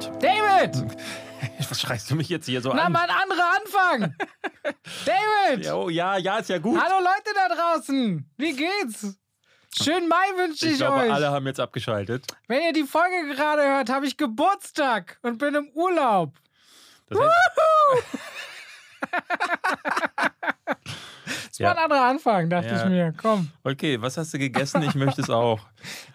David. David! Was schreist du mich jetzt hier so Na, an? mal ein anderer Anfang! David! Ja, oh, ja, ja, ist ja gut. Hallo Leute da draußen! Wie geht's? Schönen Mai wünsche ich, ich glaube, euch. alle haben jetzt abgeschaltet. Wenn ihr die Folge gerade hört, habe ich Geburtstag und bin im Urlaub. Das heißt, Das war ein anderer Anfang, dachte Ja. ich mir. Komm. okay, was hast du gegessen? Ich möchte es auch.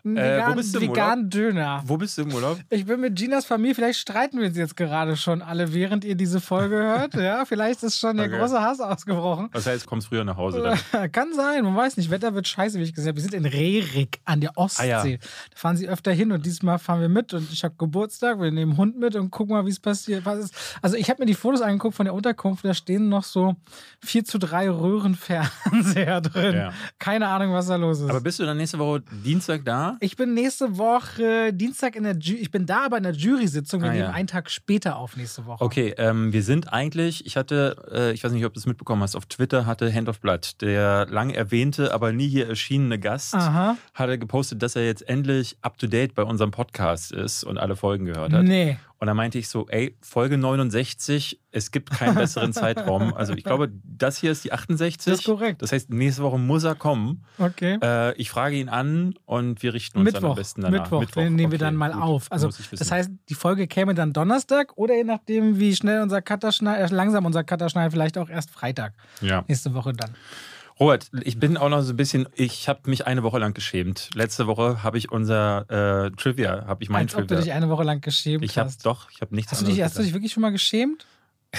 Äh, wo vegan, bist du im veganen Döner. Wo bist du im Urlaub? Ich bin mit Ginas Familie, vielleicht streiten wir uns jetzt gerade schon alle, während ihr diese Folge hört. Ja, vielleicht ist schon der Okay. große Hass ausgebrochen. Das heißt, kommst früher nach Hause dann. Kann sein, man weiß nicht. Wetter wird scheiße, wie ich gesagt habe. Wir sind in Rerik an der Ostsee. Ah, ja. Da fahren sie öfter hin und diesmal fahren wir mit und ich habe Geburtstag. Wir nehmen Hund mit und gucken mal, wie es passiert. Was ist. Also, ich habe mir die Fotos angeguckt von der Unterkunft. Da stehen noch so 4 zu 3 Röhrenfernseher drin. Ja. Keine Ahnung, was da los ist. Aber bist du dann nächste Woche Dienstag da? ich bin nächste Woche Dienstag in der Ju ich bin da aber in der Jury-Sitzung. Wir Ah, nehmen ja. einen Tag später auf nächste Woche. Okay, ähm, wir sind eigentlich, ich hatte, äh, ich weiß nicht, ob du es mitbekommen hast, auf Twitter hatte Hand of Blood, der lang erwähnte, aber nie hier erschienene Gast, Aha. hatte gepostet, dass er jetzt endlich up to date bei unserem Podcast ist und alle Folgen gehört hat. Nee. Und da meinte ich so, ey, Folge 69, es gibt keinen besseren Zeitraum. Also ich glaube, das hier ist die 68. Das ist korrekt. Das heißt, nächste Woche muss er kommen. Okay. Äh, ich frage ihn an und wir richten uns dann am Mittwoch, besten danach. Mittwoch, den nehmen wir okay, dann mal gut. auf. Also das heißt, die Folge käme dann Donnerstag oder je nachdem, wie schnell unser Cutter schneidet, äh, langsam unser Cutter schneidet, vielleicht auch erst Freitag. ja. Nächste Woche dann. Robert, ich bin auch noch so ein bisschen, ich habe mich eine Woche lang geschämt. Letzte Woche habe ich unser äh, Trivia, habe ich mein Als ob du Trivia. dich eine Woche lang geschämt ich habe hast. doch, ich habe nichts Hast du, dich, anderes hast du dich wirklich schon mal geschämt?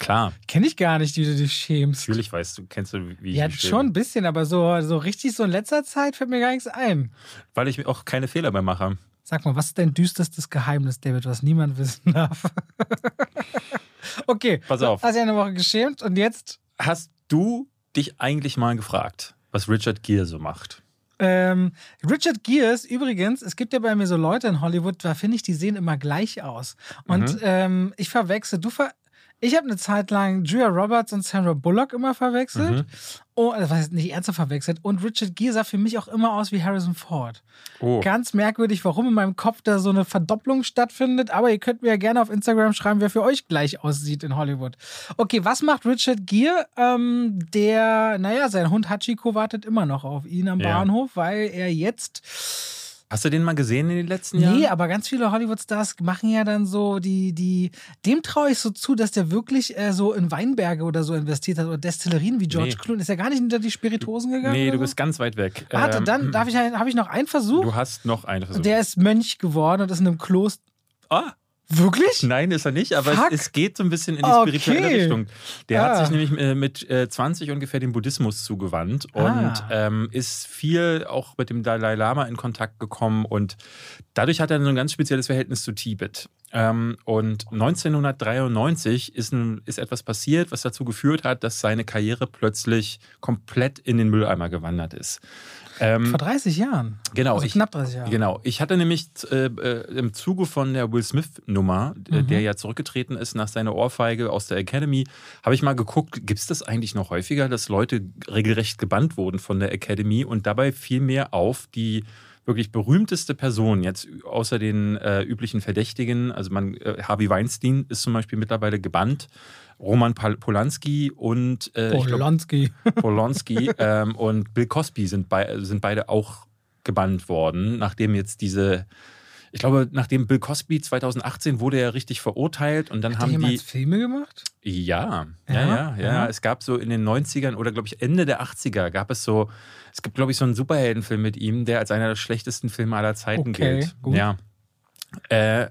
Klar, Kenne ich gar nicht, wie du dich schämst. natürlich weißt du, kennst du, wie ich Ja, mich schon ein bisschen, aber so, so richtig so in letzter Zeit fällt mir gar nichts ein. Weil ich mir auch keine Fehler mehr mache. Sag mal, was ist dein düsterstes Geheimnis, David, was niemand wissen darf? okay. Pass auf. Hast du eine Woche geschämt und jetzt Hast du dich eigentlich mal gefragt, was Richard Gere so macht? Ähm, Richard Gears, übrigens, es gibt ja bei mir so Leute in Hollywood, da finde ich, die sehen immer gleich aus. Und Mhm. ähm, ich verwechsel, du ver ich habe eine Zeit lang Julia Roberts und Sandra Bullock immer verwechselt. Mhm. Oh, das heißt nicht ernsthaft verwechselt. Und Richard Gere sah für mich auch immer aus wie Harrison Ford. Oh, Ganz merkwürdig, warum in meinem Kopf da so eine Verdopplung stattfindet. Aber ihr könnt mir ja gerne auf Instagram schreiben, wer für euch gleich aussieht in Hollywood. Okay, was macht Richard Gere? Ähm, der, naja, sein Hund Hachiko wartet immer noch auf ihn am Ja. Bahnhof, weil er jetzt. Hast du den mal gesehen in den letzten Jahren? Nee, aber ganz viele Hollywood-Stars machen ja dann so die, die, dem traue ich so zu, dass der wirklich äh, so in Weinberge oder so investiert hat oder Destillerien wie George Nee. Clooney. Ist er gar nicht hinter die Spirituosen gegangen? Nee, du so? bist ganz weit weg. Warte, Ähm, dann darf ich, habe ich noch einen Versuch. Du hast noch einen Versuch. Der ist Mönch geworden und ist in einem Kloster. ah, Wirklich? nein, ist er nicht, aber Fuck. es, es geht so ein bisschen in die Okay. spirituelle Richtung. Der Ah. hat sich nämlich äh, mit äh, 20 ungefähr dem Buddhismus zugewandt und Ah. ähm, ist viel auch mit dem Dalai Lama in Kontakt gekommen und dadurch hat er so ein ganz spezielles Verhältnis zu Tibet. Ähm, und 1993 ist, ein, ist etwas passiert, was dazu geführt hat, dass seine Karriere plötzlich komplett in den Mülleimer gewandert ist. Ähm, Vor 30 Jahren. Genau, Also ich- knapp 30 Jahre. Genau. Ich hatte nämlich äh, äh, im Zuge von der Will Smith-Nummer, Mhm. der ja zurückgetreten ist nach seiner Ohrfeige aus der Academy, habe ich mal geguckt, gibt es das eigentlich noch häufiger, dass Leute regelrecht gebannt wurden von der Academy und dabei fiel mir auf, die wirklich berühmteste Person jetzt außer den äh, üblichen Verdächtigen, also man, äh, Harvey Weinstein ist zum Beispiel mittlerweile gebannt, Roman Polanski und äh, ich glaub, Polanski. Polanski ähm, und Bill Cosby sind, bei, sind beide auch gebannt worden, nachdem jetzt diese, ich glaube, nachdem Bill Cosby 2018 wurde er richtig verurteilt und dann Hat haben die. Filme gemacht? Ja, Ja, ja, ja, ja, ja. Es gab so in den 90ern oder glaube ich Ende der 80er gab es so, es gibt glaube ich so einen Superheldenfilm mit ihm, der als einer der schlechtesten Filme aller Zeiten Okay, gilt. gut. Ja. Äh,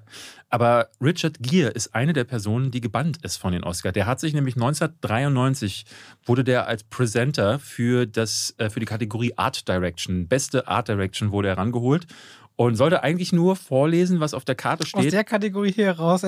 aber Richard Gere ist eine der Personen, die gebannt ist von den Oscars. Der hat sich nämlich 1993 wurde der als Presenter für das äh, für die Kategorie Art Direction, beste Art Direction wurde er rangeholt und sollte eigentlich nur vorlesen, was auf der Karte Aus steht. der Kategorie hier raus.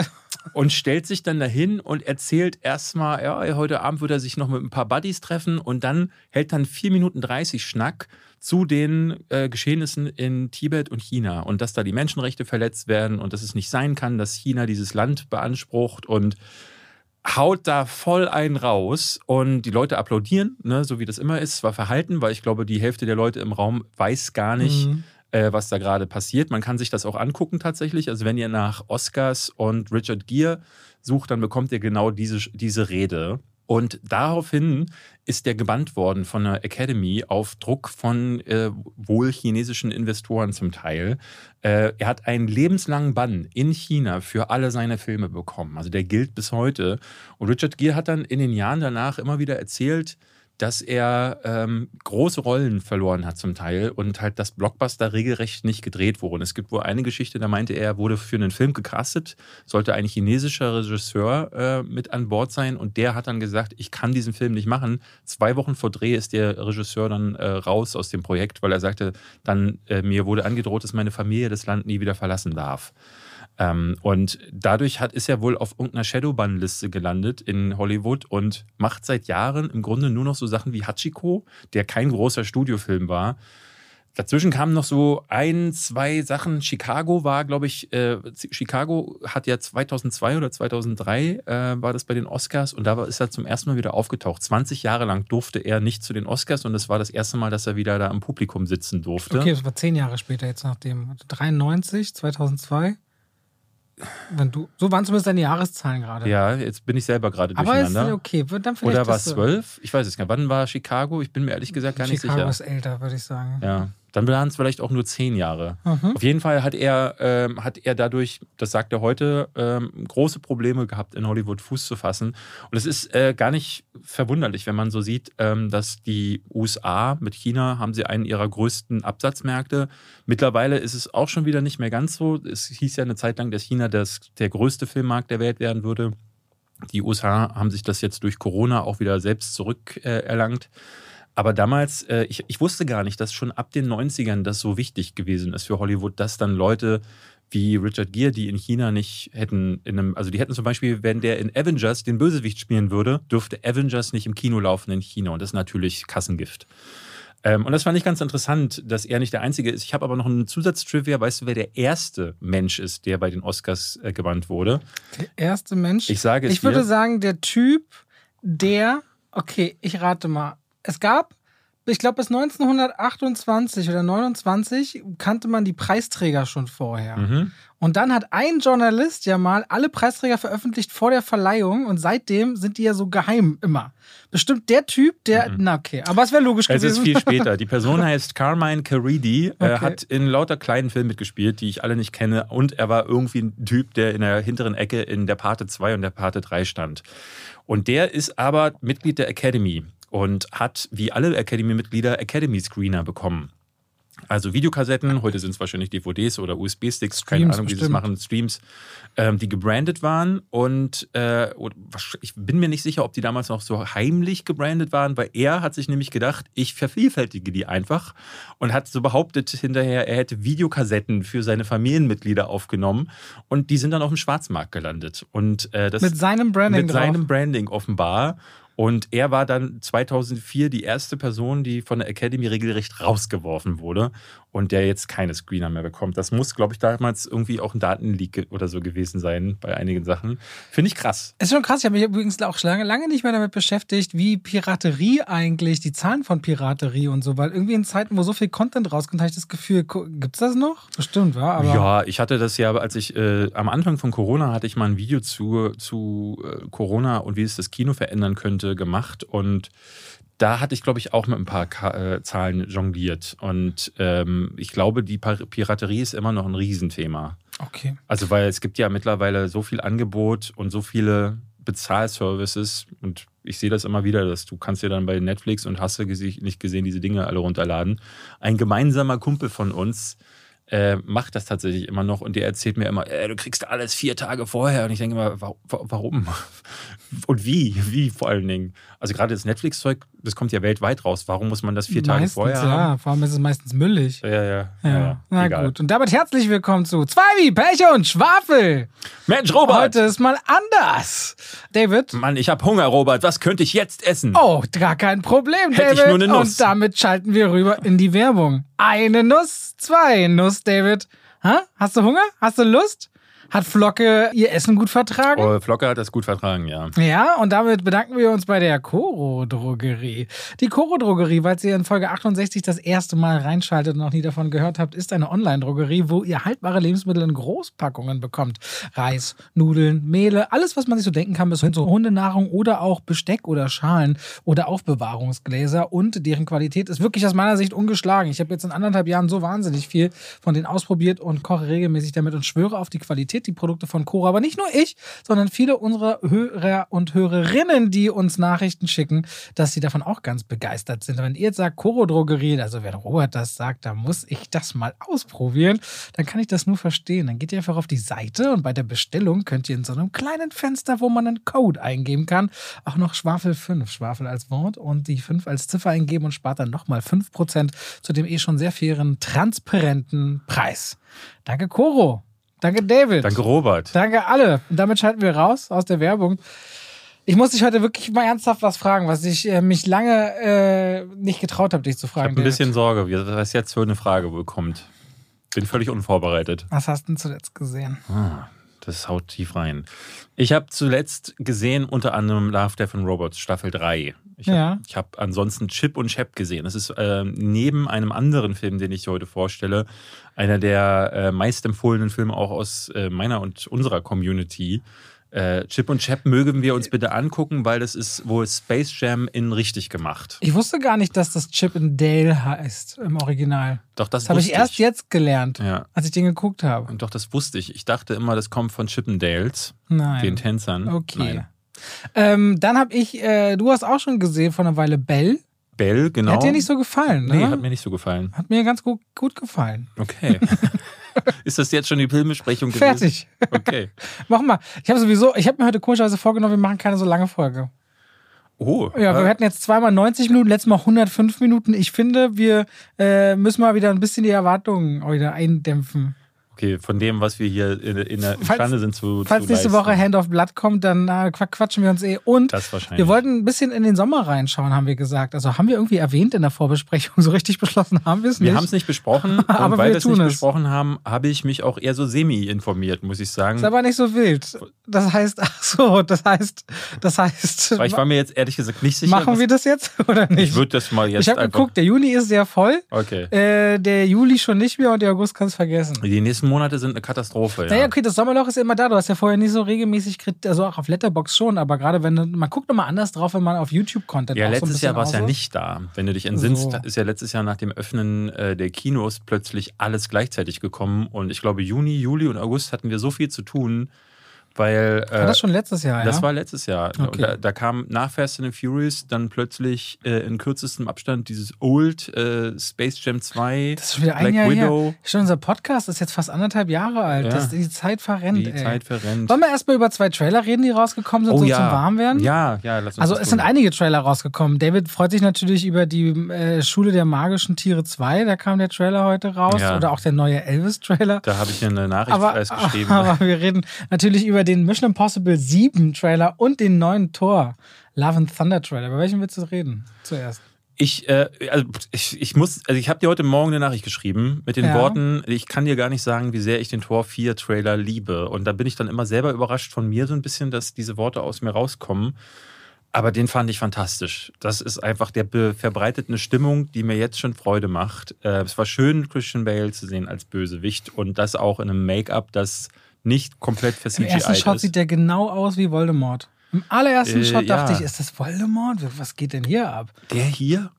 und stellt sich dann dahin und erzählt erstmal, ja, heute Abend wird er sich noch mit ein paar Buddies treffen. Und dann hält dann 4 Minuten 30 Schnack zu den äh, Geschehnissen in Tibet und China. Und dass da die Menschenrechte verletzt werden und dass es nicht sein kann, dass China dieses Land beansprucht und haut da voll einen raus. Und die Leute applaudieren, ne, so wie das immer ist, war verhalten, weil ich glaube, die Hälfte der Leute im Raum weiß gar nicht, Mhm. Äh, was da gerade passiert. Man kann sich das auch angucken tatsächlich. Also wenn ihr nach Oscars und Richard Gere sucht, dann bekommt ihr genau diese, diese Rede. Und daraufhin ist der gebannt worden von der Academy auf Druck von äh, wohl chinesischen Investoren zum Teil. Äh, er hat einen lebenslangen Bann in China für alle seine Filme bekommen. Also der gilt bis heute. Und Richard Gere hat dann in den Jahren danach immer wieder erzählt, dass er ähm, große Rollen verloren hat zum Teil und halt das Blockbuster regelrecht nicht gedreht wurde. Und es gibt wohl eine Geschichte, da meinte er, er wurde für einen Film gecastet, sollte ein chinesischer Regisseur äh, mit an Bord sein und der hat dann gesagt, ich kann diesen Film nicht machen. Zwei Wochen vor Dreh ist der Regisseur dann äh, raus aus dem Projekt, weil er sagte, dann äh, mir wurde angedroht, dass meine Familie das Land nie wieder verlassen darf. Ähm, und dadurch hat, ist er wohl auf irgendeiner Shadowban-Liste gelandet in Hollywood und macht seit Jahren im Grunde nur noch so Sachen wie Hachiko, der kein großer Studiofilm war. Dazwischen kamen noch so ein, zwei Sachen. Chicago war, glaube ich, äh, Chicago hat ja 2002 oder 2003 äh, war das bei den Oscars und da ist er zum ersten Mal wieder aufgetaucht. 20 Jahre lang durfte er nicht zu den Oscars und das war das erste Mal, dass er wieder da im Publikum sitzen durfte. Okay, das war zehn Jahre später jetzt nachdem. 93, 2002? Wenn du, so waren zumindest deine Jahreszahlen gerade. Ja, jetzt bin ich selber gerade Aber ist durcheinander. okay. Dann vielleicht Oder war es zwölf? Ich weiß es gar nicht. Wann war Chicago? Ich bin mir ehrlich gesagt gar nicht Chicago sicher. ist älter, würde ich sagen. Ja, dann waren es vielleicht auch nur zehn Jahre. Mhm. Auf jeden Fall hat er, ähm, hat er dadurch, das sagt er heute, ähm, große Probleme gehabt, in Hollywood Fuß zu fassen. Und es ist äh, gar nicht verwunderlich, wenn man so sieht, ähm, dass die USA mit China haben sie einen ihrer größten Absatzmärkte. Mittlerweile ist es auch schon wieder nicht mehr ganz so. Es hieß ja eine Zeit lang, dass China das, der größte Filmmarkt der Welt werden würde. Die USA haben sich das jetzt durch Corona auch wieder selbst zurückerlangt. Äh. Aber damals, äh, ich, ich wusste gar nicht, dass schon ab den 90ern das so wichtig gewesen ist für Hollywood, dass dann Leute wie Richard Gere, die in China nicht hätten, in einem, also die hätten zum Beispiel, wenn der in Avengers den Bösewicht spielen würde, dürfte Avengers nicht im Kino laufen in China. Und das ist natürlich Kassengift. Ähm, und das fand ich ganz interessant, dass er nicht der Einzige ist. Ich habe aber noch einen Zusatztrivia. Weißt du, wer der erste Mensch ist, der bei den Oscars äh, gebannt wurde? Der erste Mensch. Ich sage es Ich würde dir. sagen, der Typ, der, okay, ich rate mal. Es gab, ich glaube, bis 1928 oder 29 kannte man die Preisträger schon vorher. Mhm. Und dann hat ein Journalist ja mal alle Preisträger veröffentlicht vor der Verleihung und seitdem sind die ja so geheim immer. Bestimmt der Typ, der, na okay, aber es wäre logisch Mhm. Es ist gewesen. viel später. Die Person heißt Carmine Caridi, äh, Okay. hat in lauter kleinen Filmen mitgespielt, die ich alle nicht kenne. Und er war irgendwie ein Typ, der in der hinteren Ecke in der Parte 2 und der Parte 3 stand. Und der ist aber Mitglied der Academy und hat, wie alle Academy-Mitglieder, Academy-Screener bekommen. Also Videokassetten, heute sind es wahrscheinlich DVDs oder USB-Sticks, keine Ahnung, wie sie es bestimmt. machen, Streams, ähm, die gebrandet waren. Und äh, ich bin mir nicht sicher, ob die damals noch so heimlich gebrandet waren, weil er hat sich nämlich gedacht, ich vervielfältige die einfach und hat so behauptet hinterher, er hätte Videokassetten für seine Familienmitglieder aufgenommen und die sind dann auf dem Schwarzmarkt gelandet. Und äh, das Mit seinem Branding mit drauf. seinem Branding offenbar. Und er war dann 2004 die erste Person, die von der Academy regelrecht rausgeworfen wurde und der jetzt keine Screener mehr bekommt. Das muss, glaube ich, damals irgendwie auch ein Datenleak oder so gewesen sein bei einigen Sachen. Finde ich krass. Ist schon krass. Ich habe mich übrigens auch lange, lange nicht mehr damit beschäftigt, wie Piraterie eigentlich, die Zahlen von Piraterie und so, weil irgendwie in Zeiten, wo so viel Content rauskommt, habe ich das Gefühl, gibt es das noch? Bestimmt, wa? Aber ja, ich hatte das ja, als ich äh, am Anfang von Corona hatte ich mal ein Video zu, zu äh, Corona und wie es das Kino verändern könnte gemacht und da hatte ich, glaube ich, auch mit ein paar Ka äh, Zahlen jongliert. Und ähm, ich glaube, die Par Piraterie ist immer noch ein Riesenthema. okay. Also, weil es gibt ja mittlerweile so viel Angebot und so viele Bezahlservices und ich sehe das immer wieder, dass du kannst dir dann bei Netflix und hast du nicht gesehen, diese Dinge alle runterladen. Ein gemeinsamer Kumpel von uns äh, macht das tatsächlich immer noch und der erzählt mir immer, äh, du kriegst alles vier Tage vorher und ich denke immer, wa wa warum? Und wie? Wie vor allen Dingen? Also gerade das Netflix-Zeug, das kommt ja weltweit raus. Warum muss man das vier Tage meistens, vorher ja. haben? Vor allem ist es meistens müllig. Ja, ja, ja. Ja, na egal. gut. Und damit herzlich willkommen zu Zwei wie Pech und Schwafel. Mensch, Robert! Heute ist mal anders. David? Mann, ich habe Hunger, Robert. Was könnte ich jetzt essen? Oh, gar kein Problem, Hätte ich David. nur eine Nuss. Und damit schalten wir rüber in die Werbung. Eine Nuss, zwei Nuss, David. Ha? Hast du Hunger? Hast du Lust? Hat Flocke ihr Essen gut vertragen? Oh, Flocke hat das gut vertragen, ja. Ja, und damit bedanken wir uns bei der Coro Drogerie. Die Coro Drogerie, weil ihr in Folge 68 das erste Mal reinschaltet und noch nie davon gehört habt, ist eine Online-Drogerie, wo ihr haltbare Lebensmittel in Großpackungen bekommt. Reis, Nudeln, Mehle, alles, was man sich so denken kann, bis hin zu Hundenahrung oder auch Besteck oder Schalen oder Aufbewahrungsgläser. Und deren Qualität ist wirklich aus meiner Sicht ungeschlagen. Ich habe jetzt in anderthalb Jahren so wahnsinnig viel von denen ausprobiert und koche regelmäßig damit und schwöre auf die Qualität, die Produkte von Coro. Aber nicht nur ich, sondern viele unserer Hörer und Hörerinnen, die uns Nachrichten schicken, dass sie davon auch ganz begeistert sind. Wenn ihr jetzt sagt Coro Drogerie, also wenn Robert das sagt, dann muss ich das mal ausprobieren, dann kann ich das nur verstehen. Dann geht ihr einfach auf die Seite und bei der Bestellung könnt ihr in so einem kleinen Fenster, wo man einen Code eingeben kann, auch noch Schwafel 5, Schwafel als Wort und die 5 als Ziffer eingeben und spart dann nochmal 5% zu dem eh schon sehr fairen, transparenten Preis. Danke, Coro. Danke, David. Danke, Robert. Danke, alle. Und damit schalten wir raus aus der Werbung. Ich muss dich heute wirklich mal ernsthaft was fragen, was ich äh, mich lange äh, nicht getraut habe, dich zu Ich fragen. habe ein bisschen Sorge, was jetzt für eine Frage wohl kommt. Bin völlig unvorbereitet. Was hast du denn zuletzt gesehen? Ah, das haut tief rein. Ich habe zuletzt gesehen unter anderem Love, Death and Robots Staffel 3. Ich habe Ja. hab ansonsten Chip und Chap gesehen. Das ist äh, neben einem anderen Film, den ich heute vorstelle, einer der äh, meistempfohlenen Filme auch aus äh, meiner und unserer Community. Äh, Chip und Chap mögen wir uns bitte angucken, weil das ist wohl Space Jam in richtig gemacht. Ich wusste gar nicht, dass das Chip and Dale heißt im Original. Doch, das, Das habe ich erst jetzt gelernt, Ja. als ich den geguckt habe. Und doch, das wusste ich. Ich dachte immer, das kommt von Chippendales, Nein. den Tänzern. Okay. Nein. Ähm, dann habe ich, äh, du hast auch schon gesehen vor einer Weile Bell. Bell, genau. Hat dir nicht so gefallen, ne? Nee, hat mir nicht so gefallen. Hat mir ganz gut, gut gefallen. Okay. ist das jetzt schon die Filmbesprechung gewesen? Fertig. Okay. Mach mal. Ich habe sowieso, ich habe mir heute komischerweise vorgenommen, wir machen keine so lange Folge. Oh. Ja, wir äh, hatten jetzt zweimal 90 Minuten, letztes Mal 105 Minuten. Ich finde, wir äh, müssen mal wieder ein bisschen die Erwartungen wieder eindämpfen. Okay, von dem, was wir hier in, in der imstande sind zu Falls zu nächste leisten. Woche Hand of Blood kommt, dann äh, qua- quatschen wir uns eh. Und Das wahrscheinlich. wir wollten ein bisschen in den Sommer reinschauen, haben wir gesagt. Also haben wir irgendwie erwähnt in der Vorbesprechung. So richtig beschlossen haben wir es nicht. wir haben es nicht besprochen Aber weil wir es nicht es. besprochen haben, habe ich mich auch eher so semi informiert, muss ich sagen. Ist aber nicht so wild. Das heißt, ach so, das heißt, das heißt, Weil ich war mir jetzt ehrlich gesagt nicht sicher. machen wir das jetzt oder nicht? ich würde das mal jetzt Ich habe geguckt, der Juni ist sehr voll. Okay. Äh, der Juli schon nicht mehr und der August kannst vergessen. Die nächsten Monate sind eine Katastrophe. Ja. Naja, okay, das Sommerloch ist immer da. Du hast ja vorher nicht so regelmäßig, also auch auf Letterbox schon, aber gerade wenn man guckt nochmal anders drauf, wenn man auf YouTube Content Ja, auch so letztes Jahr war es ja nicht da. Wenn du dich entsinnst, So. ist ja letztes Jahr nach dem Öffnen äh, der Kinos plötzlich alles gleichzeitig gekommen. Und ich glaube, Juni, Juli und August hatten wir so viel zu tun, weil. Äh, War das schon letztes Jahr, das ja? war letztes Jahr. Okay. Da, da kam nach Fast and the Furious dann plötzlich äh, in kürzestem Abstand dieses Old äh, Space Jam 2, das ist schon wieder ein Black Jahr Widow. her. Schon unser Podcast ist jetzt fast anderthalb Jahre alt. Ja. Das, die Zeit verrennt, Die ey. Zeit verrennt. Wollen wir erstmal über zwei Trailer reden, die rausgekommen sind, oh so ja. zum Warmwerden? Ja, ja, lass uns Also es sind einige Trailer rausgekommen. David freut sich natürlich über die äh, Schule der magischen Tiere 2, da kam der Trailer heute raus. Ja. Oder auch der neue Elvis-Trailer. Da habe ich eine Nachricht Aber, erst geschrieben. aber wir reden natürlich über den Mission Impossible 7 Trailer und den neuen Tor Love and Thunder Trailer. Über welchen willst du reden zuerst? Ich, äh, also ich, ich muss, also ich habe dir heute Morgen eine Nachricht geschrieben mit den Ja. Worten, ich kann dir gar nicht sagen, wie sehr ich den Tor 4 Trailer liebe. Und da bin ich dann immer selber überrascht von mir so ein bisschen, dass diese Worte aus mir rauskommen. Aber den fand ich fantastisch. Das ist einfach, der verbreitet eine Stimmung, die mir jetzt schon Freude macht. Äh, es war schön, Christian Bale zu sehen als Bösewicht und das auch in einem Make-up, das nicht komplett Im versiegt ersten Shot ist. sieht der genau aus wie Voldemort. Im allerersten Äh, Shot dachte ja. ich, ist das Voldemort? Was geht denn hier ab? der hier?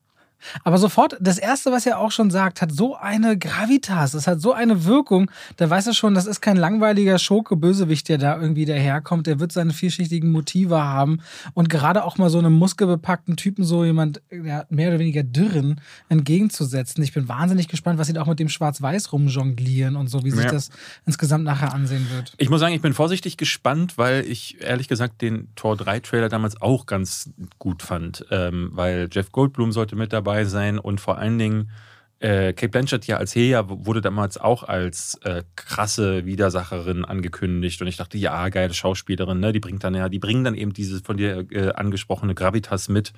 Aber sofort, das erste, was er auch schon sagt, hat so eine Gravitas, es hat so eine Wirkung, da weißt du schon, das ist kein langweiliger Schurke-Bösewicht, der da irgendwie daherkommt, der wird seine vielschichtigen Motive haben und gerade auch mal so einem muskelbepackten Typen so jemand, ja, mehr oder weniger dürren, entgegenzusetzen. Ich bin wahnsinnig gespannt, was sie da auch mit dem Schwarz-Weiß rumjonglieren und so, wie sich Ja. das insgesamt nachher ansehen wird. Ich muss sagen, ich bin vorsichtig gespannt, weil ich ehrlich gesagt den Tor 3 Trailer damals auch ganz gut fand, ähm, weil Jeff Goldblum sollte mit dabei sein und vor allen Dingen äh, Kate Blanchett ja als Heja wurde damals auch als äh, krasse Widersacherin angekündigt und ich dachte, ja, geile Schauspielerin, ne? Die bringt dann ja, die bringen dann eben diese von dir äh, angesprochene Gravitas mit.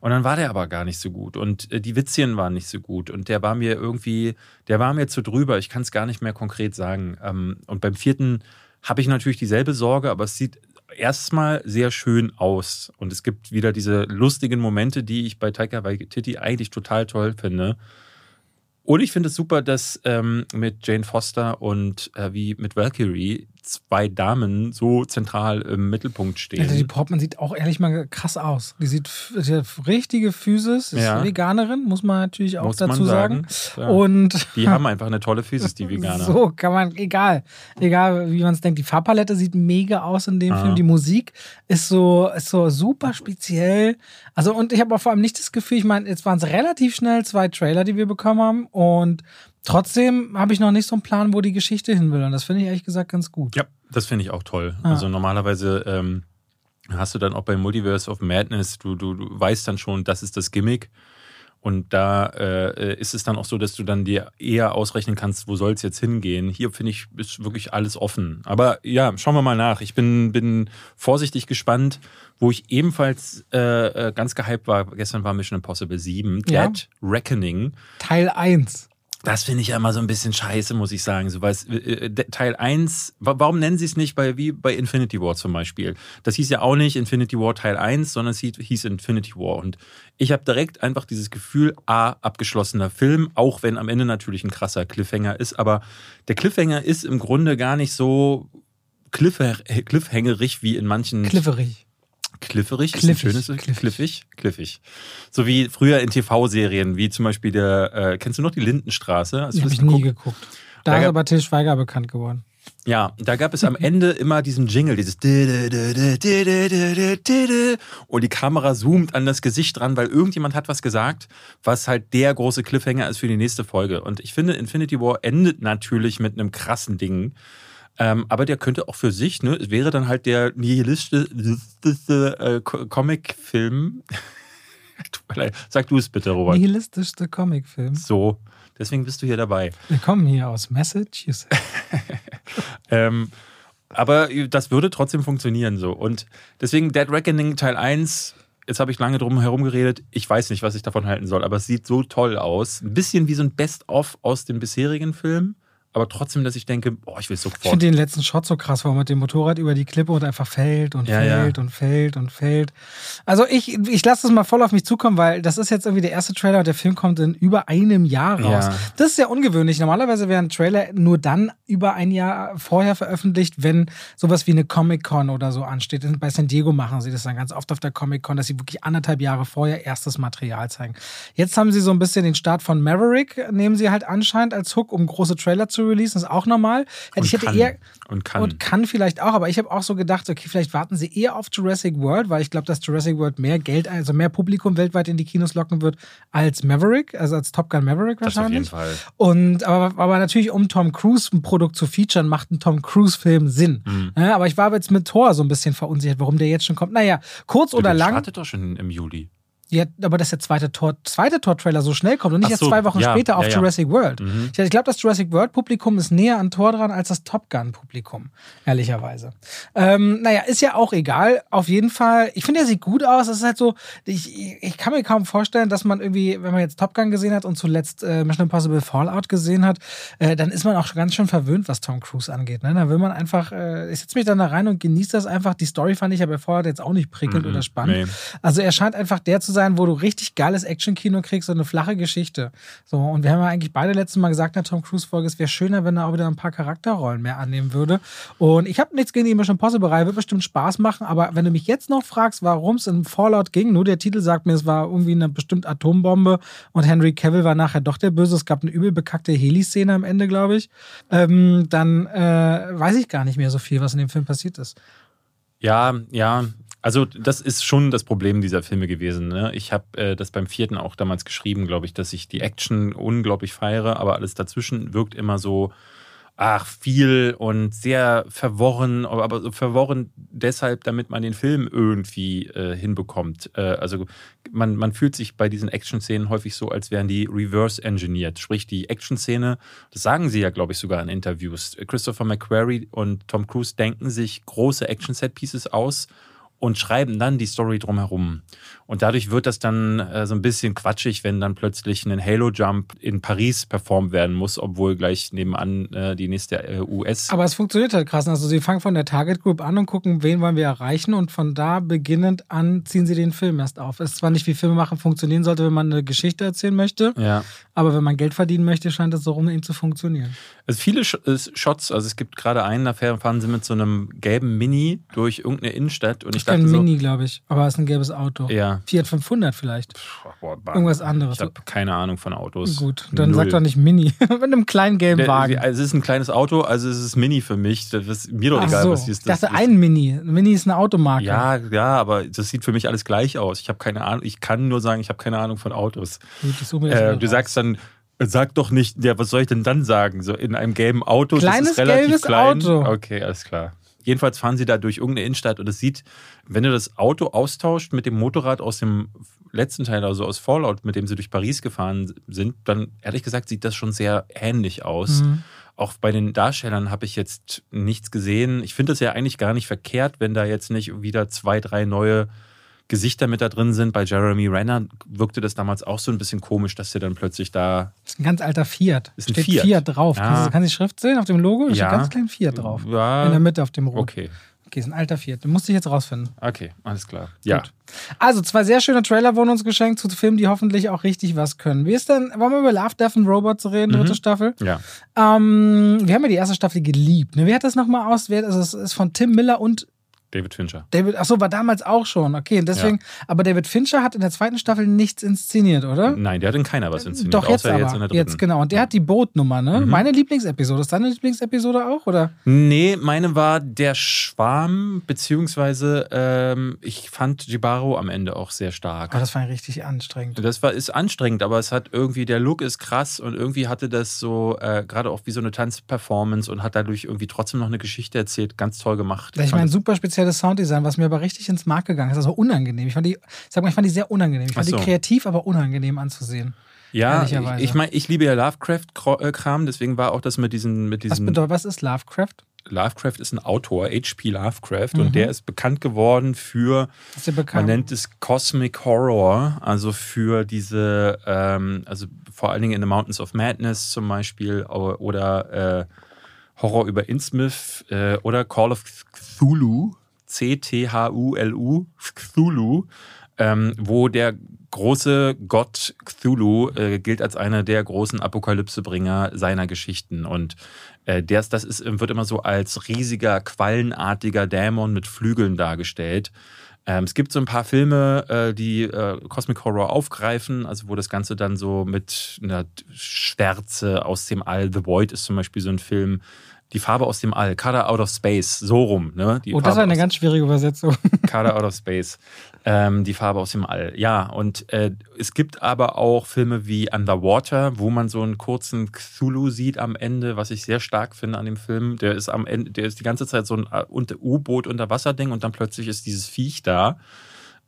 Und dann war der aber gar nicht so gut. Und äh, die Witzchen waren nicht so gut. Und der war mir irgendwie, der war mir zu drüber. Ich kann es gar nicht mehr konkret sagen. Ähm, und beim vierten habe ich natürlich dieselbe Sorge, aber es sieht erstmal sehr schön aus. Und es gibt wieder diese lustigen Momente, die ich bei Taika Waititi eigentlich total toll finde. Und ich finde es super, dass ähm, mit Jane Foster und äh, wie mit Valkyrie zwei Damen so zentral im Mittelpunkt stehen. Also die Portman sieht auch ehrlich mal krass aus. Die sieht die hat richtige Physis, ist Ja. Veganerin, muss man natürlich auch muss dazu sagen. Ja. Und die haben einfach eine tolle Physis, die Veganer. So kann man, egal, egal wie man es denkt. Die Farbpalette sieht mega aus in dem Ah. Film. Die Musik ist so, ist so super speziell. Also, und ich habe auch vor allem nicht das Gefühl, ich meine, jetzt waren es relativ schnell zwei Trailer, die wir bekommen haben. Und trotzdem habe ich noch nicht so einen Plan, wo die Geschichte hin will. Und das finde ich ehrlich gesagt ganz gut. Ja, das finde ich auch toll. Ah. Also normalerweise ähm, hast du dann auch bei Multiverse of Madness, du, du, du weißt dann schon, das ist das Gimmick. Und da äh, ist es dann auch so, dass du dann dir eher ausrechnen kannst, wo soll es jetzt hingehen. Hier finde ich, ist wirklich alles offen. Aber ja, schauen wir mal nach. Ich bin, bin vorsichtig gespannt, wo ich ebenfalls äh, äh, ganz gehypt war. Gestern war Mission Impossible 7, Ja. Dead Reckoning. Teil 1. Das finde ich immer so ein bisschen scheiße, muss ich sagen. So, äh, äh, Teil 1, wa- warum nennen sie es nicht bei, wie bei Infinity War zum Beispiel? Das hieß ja auch nicht Infinity War Teil 1, sondern es hieß, Infinity War. Und ich habe direkt einfach dieses Gefühl, A, abgeschlossener Film, auch wenn am Ende natürlich ein krasser Cliffhanger ist. Aber der Cliffhanger ist im Grunde gar nicht so cliffha- cliffhangerig wie in manchen Clifferig. Clifferig, Cliffig, ist ein schönes cliffig. cliffig, cliffig. So wie früher in TV-Serien, wie zum Beispiel der, äh, kennst du noch die Lindenstraße? Hast Die habe ich nie geguckt? geguckt. Da Da ist aber Til Schweiger bekannt geworden. Ja, da gab es am Ende immer diesen Jingle, dieses und die Kamera zoomt an das Gesicht dran, weil irgendjemand hat was gesagt, was halt der große Cliffhanger ist für die nächste Folge. Und ich finde, Infinity War endet natürlich mit einem krassen Ding. Ähm, aber der könnte auch für sich, ne, es wäre dann halt der nihilistische äh, Co- Comic-Film. Sag du es bitte, Robert. Nihilistischste Comicfilm. So, deswegen bist du hier dabei. Wir kommen hier aus Massachusetts. Ähm, aber das würde trotzdem funktionieren so. Und deswegen Dead Reckoning Teil 1, jetzt habe ich lange drum herum geredet, ich weiß nicht, was ich davon halten soll, aber es sieht so toll aus. Ein bisschen wie so ein Best-of aus dem bisherigen Film, aber trotzdem, dass ich denke, boah, ich will Ich sofort. finde den letzten Shot so krass, wo er mit dem Motorrad über die Klippe und einfach fällt und Ja, fällt ja. und fällt und fällt. Also ich, ich lasse das mal voll auf mich zukommen, weil das ist jetzt irgendwie der erste Trailer und der Film kommt in über einem Jahr raus. Ja. Das ist sehr ungewöhnlich. Normalerweise werden Trailer nur dann über ein Jahr vorher veröffentlicht, wenn sowas wie eine Comic-Con oder so ansteht. Bei San Diego machen sie das dann ganz oft auf der Comic-Con, dass sie wirklich anderthalb Jahre vorher erstes Material zeigen. Jetzt haben sie so ein bisschen den Start von Maverick, nehmen sie halt anscheinend als Hook, um große Trailer zu releasen. Das ist auch normal. Und ich hätte kann, eher und kann. und kann vielleicht auch, aber ich habe auch so gedacht, okay, vielleicht warten sie eher auf Jurassic World, weil ich glaube, dass Jurassic World mehr Geld, also mehr Publikum weltweit in die Kinos locken wird als Maverick, also als Top Gun Maverick das auf jeden wahrscheinlich. Fall. Und aber, aber natürlich, um Tom Cruise ein Produkt zu featuren, macht ein Tom Cruise-Film Sinn. Mhm. Ja, aber ich war jetzt mit Thor so ein bisschen verunsichert, warum der jetzt schon kommt. Naja, kurz oder Der lang. startet doch schon im Juli. Ja, aber dass der zweite Tor, zweite Tor-Trailer so schnell kommt und nicht Ach erst so, zwei Wochen ja, später auf ja. Jurassic World. Mhm. Ich, glaube, das Jurassic World-Publikum ist näher an Tor dran als das Top Gun-Publikum, ehrlicherweise. Ähm, naja, ist ja auch egal. Auf jeden Fall, ich finde, er sieht gut aus. Es ist halt so, ich, ich kann mir kaum vorstellen, dass man irgendwie, wenn man jetzt Top Gun gesehen hat und zuletzt äh, Mission Impossible Fallout gesehen hat, äh, dann ist man auch ganz schön verwöhnt, was Tom Cruise angeht. Ne? Da will man einfach, äh, ich setze mich dann da rein und genieße das einfach. Die Story fand ich ja bei Fallout jetzt auch nicht prickelnd Mhm, oder spannend. nee. Also er scheint einfach der zu sein, wo du richtig geiles Action-Kino kriegst und eine flache Geschichte. So, und wir haben ja eigentlich beide letztes Mal gesagt in der Tom Cruise-Folge, es wäre schöner, wenn er auch wieder ein paar Charakterrollen mehr annehmen würde. Und ich habe nichts gegen die Mission Impossible-Reihe, wird bestimmt Spaß machen, aber wenn du mich jetzt noch fragst, warum es in Fallout ging, nur der Titel sagt mir, es war irgendwie eine bestimmte Atombombe und Henry Cavill war nachher doch der Böse. Es gab eine übel bekackte Heli-Szene am Ende, glaube ich. Ähm, dann äh, weiß ich gar nicht mehr so viel, was in dem Film passiert ist. Ja, ja. Also das ist schon das Problem dieser Filme gewesen. Ne? Ich habe äh, das beim vierten auch damals geschrieben, glaube ich, dass ich die Action unglaublich feiere, aber alles dazwischen wirkt immer so, ach, viel und sehr verworren, aber so verworren deshalb, damit man den Film irgendwie äh, hinbekommt. Äh, also man, man fühlt sich bei diesen Action-Szenen häufig so, als wären die reverse-engineert. Sprich, die Action-Szene, das sagen sie ja, glaube ich, sogar in Interviews. Christopher McQuarrie und Tom Cruise denken sich große Action-Set-Pieces aus und schreiben dann die Story drumherum. Und dadurch wird das dann äh, so ein bisschen quatschig, wenn dann plötzlich ein Halo-Jump in Paris performt werden muss, obwohl gleich nebenan äh, die nächste äh, US. Aber es funktioniert halt krass. Also sie fangen von der Target Group an und gucken, wen wollen wir erreichen und von da beginnend an ziehen sie den Film erst auf. Es ist zwar nicht wie Filme machen funktionieren sollte, wenn man eine Geschichte erzählen möchte, ja. aber wenn man Geld verdienen möchte, scheint es so rum ihm zu funktionieren. Also viele Shots, also es gibt gerade einen, da fahren sie mit so einem gelben Mini durch irgendeine Innenstadt und ich dachte kein so, Mini, glaube ich, aber es ist ein gelbes Auto. Ja. Fiat 500 vielleicht. Boah, Irgendwas anderes. Ich habe keine Ahnung von Autos. Gut, dann Null. sag doch nicht Mini. Mit einem kleinen gelben Der, Wagen. Also es ist ein kleines Auto, also es ist Mini für mich. Das ist mir doch Ach egal, so. was ist. Ich dachte, ein Mini. Mini ist eine Automarke. Ja, ja, aber das sieht für mich alles gleich aus. Ich habe keine Ahnung. Ich kann nur sagen, ich habe keine Ahnung von Autos. Gut, äh, du sagst dann, Sag doch nicht, ja, was soll ich denn dann sagen? So in einem gelben Auto, Kleines das ist relativ gelbes klein. Auto. Okay, alles klar. Jedenfalls fahren sie da durch irgendeine Innenstadt und es sieht, wenn du das Auto austauscht mit dem Motorrad aus dem letzten Teil, also aus Fallout, mit dem sie durch Paris gefahren sind, dann ehrlich gesagt sieht das schon sehr ähnlich aus. Mhm. Auch bei den Darstellern habe ich jetzt nichts gesehen. Ich finde es ja eigentlich gar nicht verkehrt, wenn da jetzt nicht wieder zwei, drei neue Gesichter mit da drin sind. Bei Jeremy Renner wirkte das damals auch so ein bisschen komisch, dass der dann plötzlich da. Das ist ein ganz alter Fiat. Ist ein steht Fiat, Fiat drauf. Ja. Kannst, du, kannst die Schrift sehen auf dem Logo? Da ja. steht ganz klein Fiat drauf. Ja. In der Mitte auf dem Rot. Okay. Okay, ist ein alter Fiat. Den musste ich jetzt rausfinden. Okay, alles klar. Ja. Gut. Also, zwei sehr schöne Trailer wurden uns geschenkt zu Filmen, die hoffentlich auch richtig was können. Wie ist denn, wollen wir über Love, Death and Robots reden, dritte Mhm. Staffel? Ja. Ähm, wir haben ja die erste Staffel geliebt. Ne? Wer hat das nochmal aus? Wer, also, es ist von Tim Miller und David Fincher. David, achso, war damals auch schon. Okay, und deswegen, aber David Fincher hat in der zweiten Staffel nichts inszeniert, oder? Nein, der hat in keiner was inszeniert. Doch, jetzt außer aber. jetzt in der dritten. Jetzt, genau. Und der hat die Bootnummer, ne? Mhm. Meine Lieblingsepisode. Ist deine Lieblingsepisode auch, oder? Nee, meine war der Schwarm, beziehungsweise ähm, ich fand Jibaro am Ende auch sehr stark. Aber das war richtig anstrengend. Das war, ist anstrengend, aber es hat irgendwie, der Look ist krass und irgendwie hatte das so, äh, gerade auch wie so eine Tanzperformance und hat dadurch irgendwie trotzdem noch eine Geschichte erzählt. Ganz toll gemacht. Ich meine, super spezielles Sounddesign, was mir aber richtig ins Mark gegangen ist. War unangenehm. Ich fand die, sag mal, ich fand die sehr unangenehm. Ich fand so. die kreativ, aber unangenehm anzusehen. ja, ich, ich meine, ich liebe ja Lovecraft-Kram, deswegen war auch das mit diesen, mit Was diesen bedeutet, was ist Lovecraft? Lovecraft ist ein Autor, H.P. Lovecraft, Mhm. und der ist bekannt geworden für, ist ja man bekannt. nennt es Cosmic Horror, also für diese, ähm, also vor allen Dingen in The Mountains of Madness zum Beispiel oder äh, Horror über Innsmouth äh, oder Call of Cthulhu, C-T-H-U-L-U, Cthulhu, ähm, wo der große Gott Cthulhu äh, gilt als einer der großen Apokalypsebringer seiner Geschichten. Und äh, ist- das ist, wird immer so als riesiger, quallenartiger Dämon mit Flügeln dargestellt. Ähm, es gibt so ein paar Filme, äh, die äh, Cosmic Horror aufgreifen, also wo das Ganze dann so mit einer Schwärze aus dem All, The Void ist zum Beispiel so ein Film, die Farbe aus dem All, Color Out of Space, so rum. Ne? Die Oh, das Farbe war eine ganz schwierige Übersetzung. Color Out of Space. Ähm, die Farbe aus dem All. Ja, und äh, es gibt aber auch Filme wie Underwater, wo man so einen kurzen Cthulhu sieht am Ende, was ich sehr stark finde an dem Film. Der ist am Ende, der ist die ganze Zeit so ein äh, unter- U-Boot unter Wasser Ding und dann plötzlich ist dieses Viech da.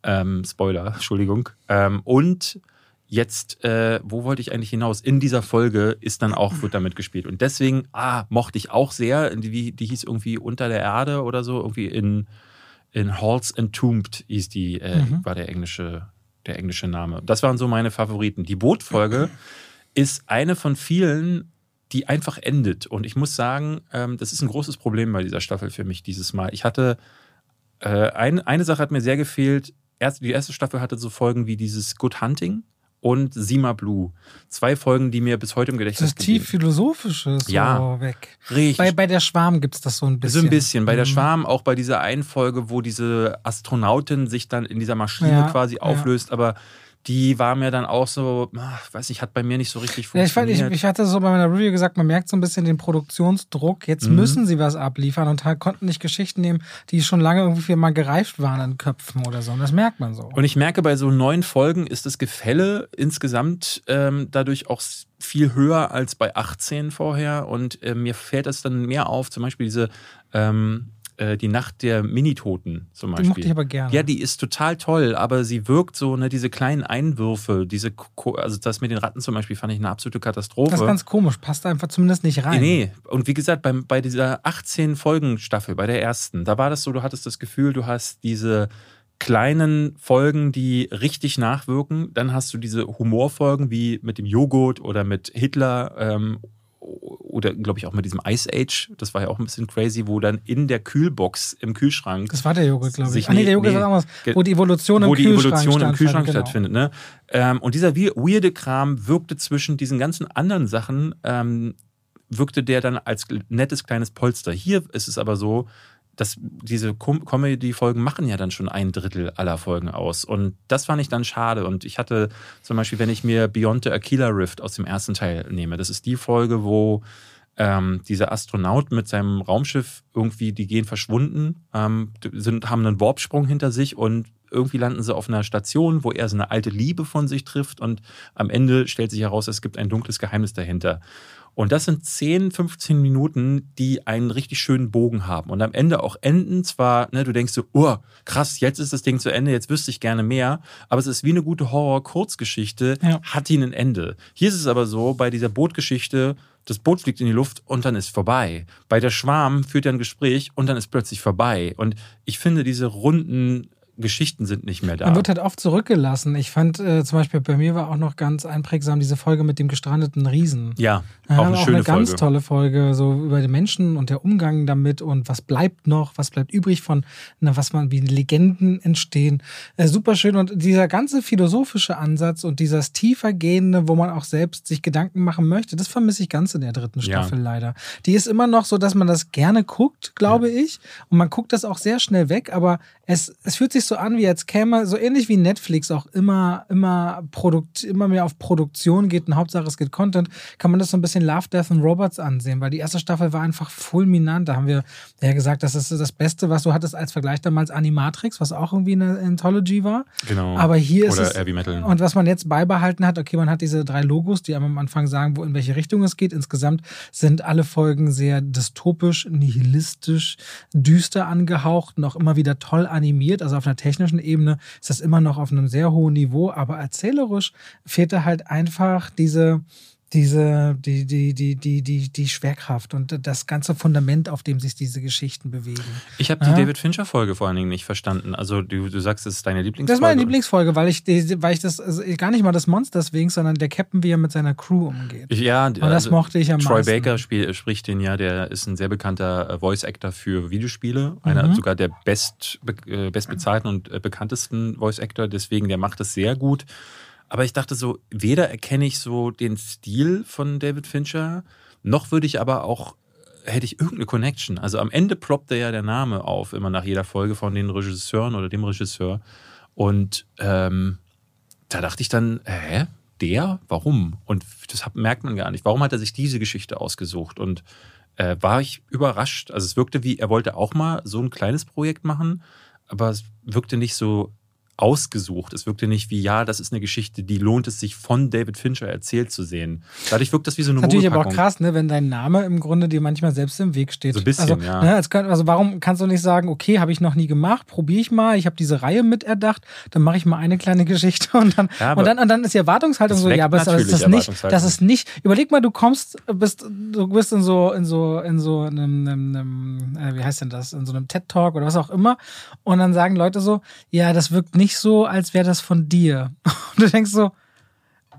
Ähm, Spoiler, Entschuldigung. Ähm, und jetzt, äh, wo wollte ich eigentlich hinaus? In dieser Folge ist dann auch, wird damit gespielt. Und deswegen, ah, mochte ich auch sehr. Die, die hieß irgendwie Unter der Erde oder so, irgendwie in, in Halls Entombed hieß die, äh, Mhm. war der englische, der englische Name. Das waren so meine Favoriten. Die Bootfolge ist eine von vielen, die einfach endet. Und ich muss sagen, ähm, das ist ein großes Problem bei dieser Staffel für mich dieses Mal. Ich hatte, äh, ein, eine Sache hat mir sehr gefehlt. Erst, die erste Staffel hatte so Folgen wie dieses Good Hunting und Sima Blue. Zwei Folgen, die mir bis heute im Das Gedächtnis ist tief philosophisches so Ja. weg. Richtig. Bei, bei der Schwarm gibt es das so ein bisschen. So ein bisschen. Bei der Mhm. Schwarm, auch bei dieser einen Folge, wo diese Astronautin sich dann in dieser Maschine Ja, quasi ja. auflöst, aber die war mir dann auch so, ach, weiß nicht, hat bei mir nicht so richtig Ja, ich, fand, funktioniert. ich, ich hatte so bei meiner Review gesagt, man merkt so ein bisschen den Produktionsdruck. Jetzt Mhm. müssen sie was abliefern und halt konnten nicht Geschichten nehmen, die schon lange irgendwie mal gereift waren an Köpfen oder so. Und das merkt man so. Und ich merke, bei so neun Folgen ist das Gefälle insgesamt ähm, dadurch auch viel höher als bei 18 vorher. Und äh, mir fällt das dann mehr auf, zum Beispiel diese, ähm, äh, die Nacht der Minitoten zum Beispiel. Die mochte ich aber gerne. Ja, die ist total toll, aber sie wirkt so, ne, diese kleinen Einwürfe, diese, Ko- also das mit den Ratten zum Beispiel fand ich eine absolute Katastrophe. Das ist ganz komisch, passt einfach zumindest nicht rein. Nee, und wie gesagt, beim, bei dieser 18-Folgen-Staffel, bei der ersten, da war das so, du hattest das Gefühl, du hast diese kleinen Folgen, die richtig nachwirken. Dann hast du diese Humorfolgen wie mit dem Joghurt oder mit Hitler ähm, oder, glaube ich, auch mit diesem Ice Age. Das war ja auch ein bisschen crazy, wo dann in der Kühlbox im Kühlschrank Das war der Joghurt, glaube ich. Ah, nee, der Joghurt nee, ge- anderes. Wo die Evolution im wo die Kühlschrank Evolution im Kühlschrank genau. stattfindet. Ne? Ähm, und dieser we- weirde Kram wirkte zwischen diesen ganzen anderen Sachen, ähm, wirkte der dann als nettes kleines Polster. Hier ist es aber so, dass diese Com Comedy-Folgen machen ja dann schon ein Drittel aller Folgen aus. Und das fand ich dann schade. Und ich hatte zum Beispiel, wenn ich mir Beyond the Aquila Rift aus dem ersten Teil nehme, das ist die Folge, wo ähm, dieser Astronaut mit seinem Raumschiff irgendwie, die gehen verschwunden, ähm, sind, haben einen Warpsprung hinter sich und irgendwie landen sie auf einer Station, wo er so eine alte Liebe von sich trifft und am Ende stellt sich heraus, es gibt ein dunkles Geheimnis dahinter. Und das sind 10, 15 Minuten, die einen richtig schönen Bogen haben und am Ende auch enden. Zwar, ne, du denkst so, oh, krass, jetzt ist das Ding zu Ende, jetzt wüsste ich gerne mehr, aber es ist wie eine gute Horror-Kurzgeschichte, Ja. hat ihn ein Ende. Hier ist es aber so, bei dieser Bootgeschichte, das Boot fliegt in die Luft und dann ist vorbei. Bei der Schwarm führt er ein Gespräch und dann ist plötzlich vorbei. Und ich finde, diese runden Geschichten sind nicht mehr da. Man wird halt oft zurückgelassen. Ich fand äh, zum Beispiel bei mir war auch noch ganz einprägsam diese Folge mit dem gestrandeten Riesen. ja, Ja, auch eine schöne ganz Folge. tolle Folge, so über die Menschen und der Umgang damit und was bleibt noch, was bleibt übrig von, na, was man, wie Legenden entstehen. Äh, super schön und dieser ganze philosophische Ansatz und dieses tiefergehende, wo man auch selbst sich Gedanken machen möchte, das vermisse ich ganz in der dritten Ja. Staffel leider. Die ist immer noch so, dass man das gerne guckt, glaube ich, und man guckt das auch sehr schnell weg, aber es, es fühlt sich so an, wie als käme, so ähnlich wie Netflix auch immer, immer, Produkt, immer mehr auf Produktion geht und Hauptsache es geht Content, kann man das so ein bisschen Love, Death and Robots ansehen, weil die erste Staffel war einfach fulminant. Da haben wir ja gesagt, das ist das Beste, was du hattest als Vergleich damals Animatrix, was auch irgendwie eine Anthology war. Genau. Aber hier ist Oder. Heavy Metal. Und was man jetzt beibehalten hat, okay, man hat diese drei Logos, die am Anfang sagen, wo in welche Richtung es geht. Insgesamt sind alle Folgen sehr dystopisch, nihilistisch, düster angehaucht und auch immer wieder toll animiert. Also auf einer technischen Ebene ist das immer noch auf einem sehr hohen Niveau, aber erzählerisch fehlt da halt einfach diese diese, die, die, die, die, die, die Schwerkraft und das ganze Fundament, auf dem sich diese Geschichten bewegen. Ich habe die Ja. David Fincher-Folge vor allen Dingen nicht verstanden. Also, du, du sagst, es ist deine Lieblingsfolge. Das ist meine Lieblingsfolge, weil ich, weil ich das, also gar nicht mal das Monster deswegen, sondern der Captain, wie er mit seiner Crew umgeht. Ja, Und das mochte ich am Troy meisten. Baker spiel, spricht den ja, der ist ein sehr bekannter äh, Voice-Actor für Videospiele. Einer Mhm. sogar der best, be, äh, bestbezahlten und äh, bekanntesten Voice-Actor. Deswegen, der macht das sehr gut. Aber ich dachte so, weder erkenne ich so den Stil von David Fincher, noch würde ich aber auch, hätte ich irgendeine Connection. Also am Ende ploppt ja der Name auf, immer nach jeder Folge von den Regisseuren oder dem Regisseur. Und ähm, da dachte ich dann, hä? Der? Warum? Und das merkt man gar nicht. Warum hat er sich diese Geschichte ausgesucht? Und äh, war ich überrascht. Also es wirkte wie, er wollte auch mal so ein kleines Projekt machen, aber es wirkte nicht so ausgesucht. Es wirkte nicht wie, ja, das ist eine Geschichte, die lohnt es sich von David Fincher erzählt zu sehen. Dadurch wirkt das wie so eine Natürlich aber auch krass, ne, wenn dein Name im Grunde dir manchmal selbst im Weg steht. So ein bisschen, also, ja. Ne, als also warum kannst du nicht sagen, okay, habe ich noch nie gemacht, probiere ich mal, ich habe diese Reihe miterdacht, dann mache ich mal eine kleine Geschichte und dann, Ja, und dann, und dann ist die Erwartungshaltung das so, ja, aber es ist das nicht, das ist nicht, überleg mal, du kommst, bist, du bist in so, in so, in so einem, einem, einem äh, wie heißt denn das, in so einem TED-Talk oder was auch immer und dann sagen Leute so, ja, das wirkt nicht so, als wäre das von dir. Und du denkst so,